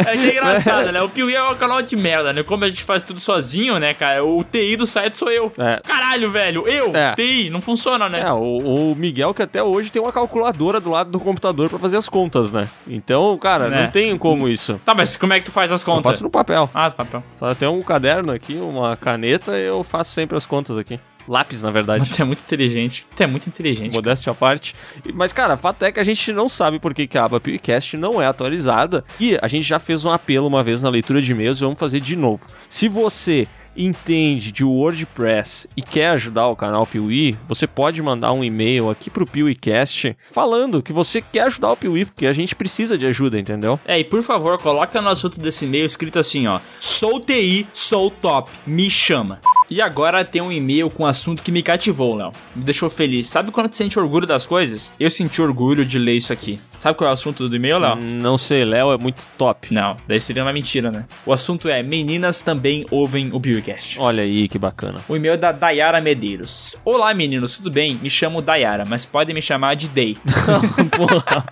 É que é engraçado, né? O Piuí é um canal de merda, né? Como a gente faz tudo sozinho, né, cara? O TI do site sou eu. É. Caralho, velho, eu, É. TI, não funciona, né? É, o, o Miguel que até hoje tem uma calculadora do lado do computador pra fazer as contas, né? Então, cara, Né? não tem como isso. Tá, mas como é que tu faz as Eu contas? faço no papel. Ah, papel. Só tem um caderno aqui, uma caneta, eu faço sempre as contas aqui. Lápis, na verdade. Tu é muito inteligente. Tu é muito inteligente. Modéstia à parte. Mas, cara, fato é que a gente não sabe por que, que a aba PewCast não é atualizada. E a gente já fez um apelo uma vez na leitura de e-mails e vamos fazer de novo. Se você entende de WordPress e quer ajudar o canal Piuí, você pode mandar um e-mail aqui pro PeeWeeCast falando que você quer ajudar o Piuí, porque a gente precisa de ajuda, entendeu? É, e por favor, coloca no assunto desse e-mail escrito assim, ó. Sou TI, sou top, me chama. E agora tem um e-mail com um assunto que me cativou, Léo. Me deixou feliz. Sabe quando tu sente orgulho das coisas? Eu senti orgulho de ler isso aqui. Sabe qual é o assunto do e-mail, Léo? Não sei, Léo é muito top. Não, daí seria uma mentira, né? O assunto é Meninas também ouvem o Pewcast. Olha aí que bacana. O e-mail é da Dayara Medeiros. Olá, meninos, tudo bem? Me chamo Dayara, mas podem me chamar de Day. Porra.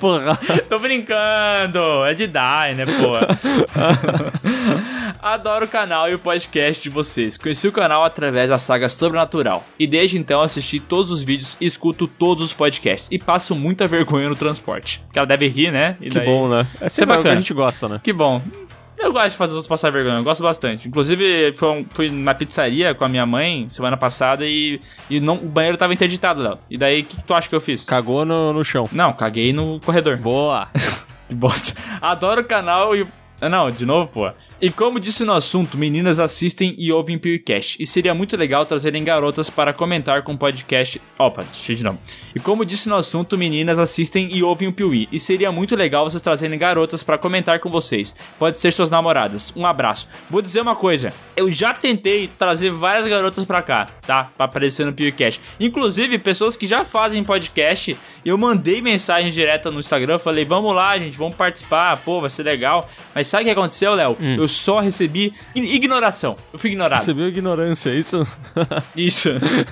Porra. Tô brincando, é de Day, né, porra? Adoro o canal e o podcast de vocês. Conheci o canal através da saga Sobrenatural. E desde então assisti todos os vídeos e escuto todos os podcasts. E passo muita vergonha no transporte. Porque ela deve rir, né? E Que daí- bom, né? É é sempre o que a bacana. gente gosta, né? Que bom. Eu gosto de fazer os outros passar vergonha, eu gosto bastante. Inclusive, foi um- fui na pizzaria com a minha mãe semana passada e, e não, o banheiro tava interditado, Léo. E daí, o que, que tu acha que eu fiz? Cagou no, no chão. Não, caguei no corredor. Boa. Que bosta. Adoro o canal e. Ah, Não, de novo, pô. E como disse no assunto, meninas assistem e ouvem PewCast. E seria muito legal trazerem garotas para comentar com o podcast. Opa, eu de novo. E como disse no assunto, meninas assistem e ouvem o Piuí. E seria muito legal vocês trazerem garotas para comentar com vocês. Pode ser suas namoradas. Um abraço. Vou dizer uma coisa. Eu já tentei trazer várias garotas pra cá, tá? Pra aparecer no PewCast. Inclusive, pessoas que já fazem podcast. Eu mandei mensagem direta no Instagram. Falei, vamos lá, gente, vamos participar. Pô, vai ser legal. Mas sabe o que aconteceu, Léo? Eu só recebi ign- ignoração. Eu fui ignorado. Recebeu ignorância, é isso? Isso.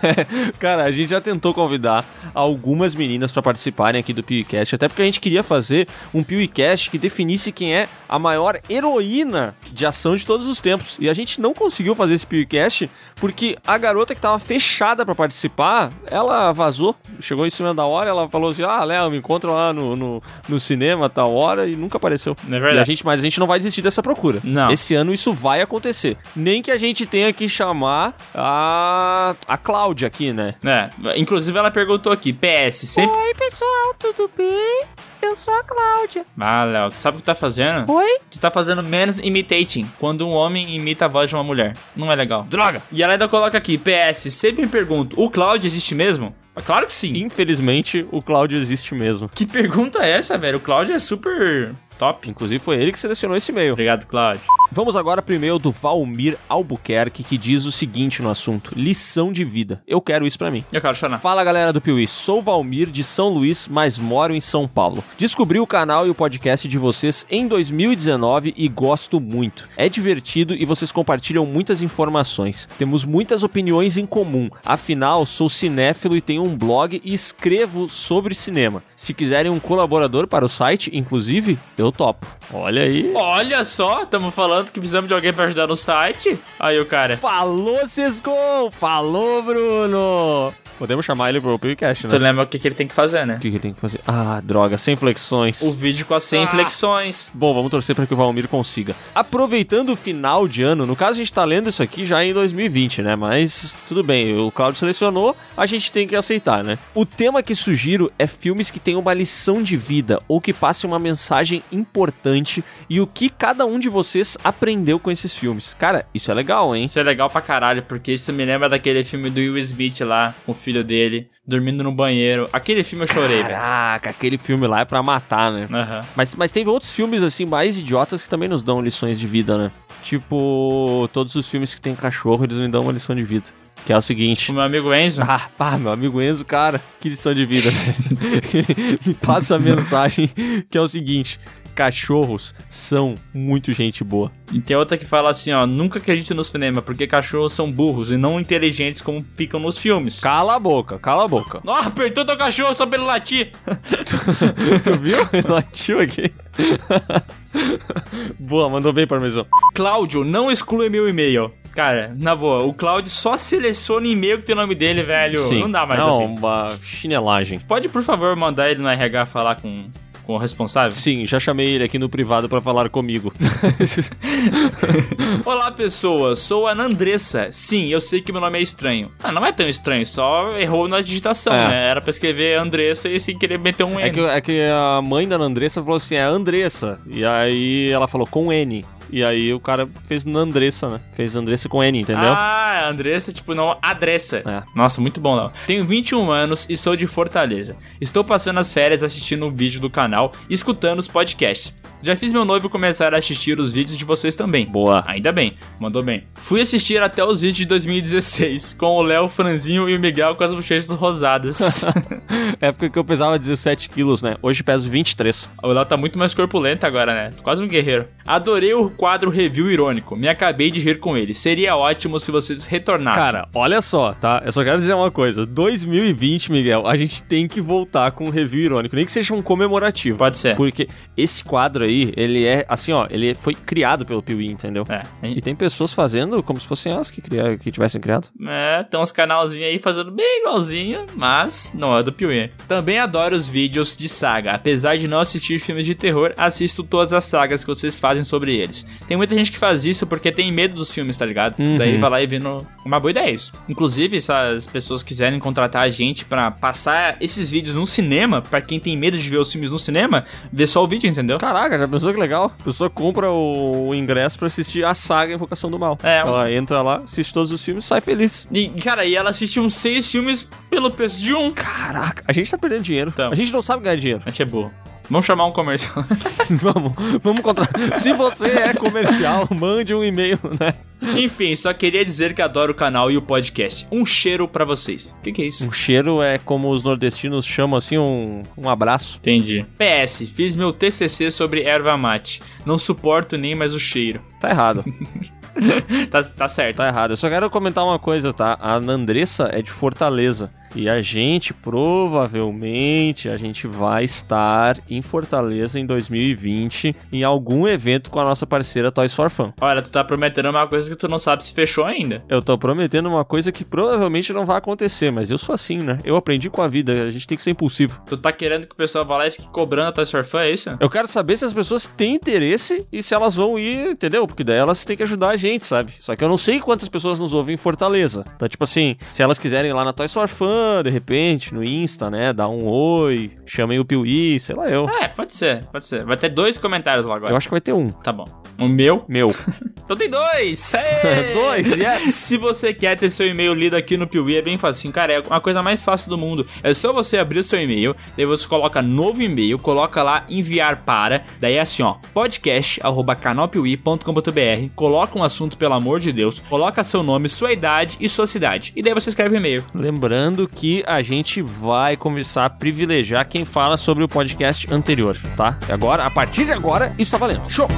Cara, a gente já tentou convidar algumas meninas pra participarem aqui do PewCast, até porque a gente queria fazer um PewCast que definisse quem é a maior heroína de ação de todos os tempos. E a gente não conseguiu fazer esse PewCast porque a garota que tava fechada pra participar, ela vazou, chegou em cima da hora, ela falou assim: "Ah, Léo, me encontra lá no, no, no cinema tal hora" e nunca apareceu. Não é verdade. E a gente, mas a gente não vai desistir dessa procura. Não. Esse ano isso vai acontecer. Nem que a gente tenha que chamar a a Cláudia aqui, né? É, inclusive ela perguntou aqui, PS, sempre... Oi, pessoal, tudo bem? Eu sou a Cláudia. Ah, Léo, tu sabe o que tu tá fazendo? Oi? Tu tá fazendo menos imitating, quando um homem imita a voz de uma mulher. Não é legal. Droga! E ela ainda coloca aqui, PS, sempre me pergunto, o Cláudio existe mesmo? Claro que sim. Infelizmente, o Cláudio existe mesmo. Que pergunta é essa, velho? O Cláudio é super top. Inclusive, foi ele que selecionou esse e-mail. Obrigado, Cláudio. Vamos agora pro e-mail do Valmir Albuquerque, que diz o seguinte no assunto: lição de vida. Eu quero isso pra mim. Eu quero chorar. Fala galera do Piuí, sou Valmir de São Luís, mas moro em São Paulo. Descobri o canal e o podcast de vocês em 2019 e gosto muito. É divertido e vocês compartilham muitas informações. Temos muitas opiniões em comum. Afinal, sou cinéfilo e tenho um blog e escrevo sobre cinema. Se quiserem um colaborador para o site, inclusive, eu topo. Olha aí. Olha só, estamos falando que precisamos de alguém pra ajudar no site. Aí o cara. Falou, Sesgol! Falou, Bruno! Podemos chamar ele pro podcast, né? Tu lembra o que, que ele tem que fazer, né? O que, que tem que fazer? Ah, droga, sem flexões. O vídeo com as 100 Ah. flexões. Bom, vamos torcer para que o Valmir consiga. Aproveitando o final de ano, no caso a gente tá lendo isso aqui já em 2020, né? Mas tudo bem, o Claudio selecionou, a gente tem que aceitar, né? O tema que sugiro é filmes que tenham uma lição de vida ou que passem uma mensagem importante e o que cada um de vocês aprendeu com esses filmes. Cara, isso é legal, hein? Isso é legal pra caralho, porque isso me lembra daquele filme do Will Smith lá, o filho dele, dormindo no banheiro. Aquele filme eu chorei, velho. Caraca, aquele filme lá é pra matar, né? Aham. Mas, mas teve outros filmes, assim, mais idiotas que também nos dão lições de vida, né? Tipo, todos os filmes que tem cachorro, eles me dão uma lição de vida. Que é o seguinte. O meu amigo Enzo. Ah, pá, meu amigo Enzo, cara, que lição de vida. Me passa a mensagem que é o seguinte: cachorros são muito gente boa. E tem outra que fala assim, ó, nunca acredite no cinema, porque cachorros são burros e não inteligentes como ficam nos filmes. Cala a boca, cala a boca. Ó, apertou teu cachorro só pra ele latir. tu viu? Ele latiu aqui. Boa, mandou bem, Parmesão. Cláudio, não exclui meu e-mail. Cara, na boa, o Cláudio só seleciona e-mail que tem o nome dele, velho. Não dá mais Não, assim. uma chinelagem. Pode, por favor, mandar ele no RH falar com, com o responsável? Sim, já chamei ele aqui no privado pra falar comigo. Olá, pessoas. Sou a Nandressa. Sim, eu sei que meu nome é estranho. Ah, não é tão estranho, só errou na digitação, É. né? Era pra escrever Andressa e sem querer meter um N. É que, é que a mãe da Andressa falou assim, é Andressa. E aí ela falou com N. E aí o cara fez Nandressa, né? Fez Andressa com N, entendeu? Ah, Andressa, tipo, não, Adressa. É. Nossa, muito bom, Léo. Tenho 21 anos e sou de Fortaleza. Estou passando as férias assistindo um vídeo do canal e escutando os podcasts. Já fiz meu noivo começar a assistir os vídeos de vocês também. Boa. Ainda bem, mandou bem. Fui assistir até os vídeos de 2016, com o Léo, Franzinho e o Miguel com as bochechas rosadas. Época que eu pesava 17 quilos, né? Hoje peso 23. o Léo tá muito mais corpulento agora, né? Quase um guerreiro. Adorei o quadro review irônico. Me acabei de rir com ele. Seria ótimo se vocês retornassem. Cara, olha só, tá? Eu só quero dizer uma coisa. 2020, Miguel, a gente tem que voltar com um review irônico. Nem que seja um comemorativo. Pode ser. Porque esse quadro aí, ele é, assim, ó, ele foi criado pelo Piuí, entendeu? É, E tem pessoas fazendo como se fossem elas que, cria- que tivessem criado. É, tem uns canalzinhos aí fazendo bem igualzinho, mas não é do Piuí. Também adoro os vídeos de saga. Apesar de não assistir filmes de terror, assisto todas as sagas que vocês fazem sobre eles. Tem muita gente que faz isso porque tem medo dos filmes, tá ligado? Uhum. Daí vai lá e vê no... Uma boa ideia isso. Inclusive, se as pessoas quiserem contratar a gente pra passar esses vídeos no cinema, pra quem tem medo de ver os filmes no cinema, vê só o vídeo, entendeu? Caraca, já pensou que legal? A pessoa compra o, ingresso pra assistir a saga Invocação do Mal. É, Ela entra lá, assiste todos os filmes sai feliz. E, cara, e ela assiste uns seis filmes pelo preço de um. Caraca, a gente tá perdendo dinheiro. Então. A gente não sabe ganhar dinheiro. A gente é burro. Vamos chamar um comercial. vamos, vamos contratar. Se você é comercial, mande um e-mail, né? Enfim, só queria dizer que adoro o canal e o podcast. Um cheiro pra vocês. O que, que é isso? Um cheiro é como os nordestinos chamam assim, um, um abraço. Entendi. PS, fiz meu TCC sobre erva mate. Não suporto nem mais o cheiro. Tá errado. tá, tá certo. Tá errado. Eu só quero comentar uma coisa, tá? A Nandressa é de Fortaleza. E a gente, provavelmente, a gente vai estar em Fortaleza em 2020 em algum evento com a nossa parceira Toys for Fun. Olha, tu tá prometendo uma coisa que tu não sabe se fechou ainda. Eu tô prometendo uma coisa que provavelmente não vai acontecer, mas eu sou assim, né? Eu aprendi com a vida, a gente tem que ser impulsivo. Tu tá querendo que o pessoal vá lá e fique cobrando a tua surfã, é isso? Eu quero saber se as pessoas têm interesse e se elas vão ir, entendeu? Porque daí elas têm que ajudar a gente, sabe? Só que eu não sei quantas pessoas nos ouvem em Fortaleza. Então, tipo assim, se elas quiserem ir lá na Toys for Fun, de repente, no Insta, né? Dar um oi, chamem o Piuí, sei lá eu. É, pode ser, pode ser. Vai ter dois comentários lá agora. Eu acho que vai ter um. Tá bom. O meu? Meu. Então tem dois! Dois, yes! Se você quer ter seu e-mail lido aqui no Piuí, é bem fácil. Cara, é a coisa mais fácil do mundo. É só você abrir o seu e-mail, daí você coloca novo e-mail, coloca lá enviar para, daí é assim, ó, podcast@canalpiuí.com.br, coloca um assunto, pelo amor de Deus, coloca seu nome, sua idade e sua cidade. E daí você escreve o e-mail. Lembrando que a gente vai começar a privilegiar quem fala sobre o podcast anterior, tá? Agora, a partir de agora, isso tá valendo. Show!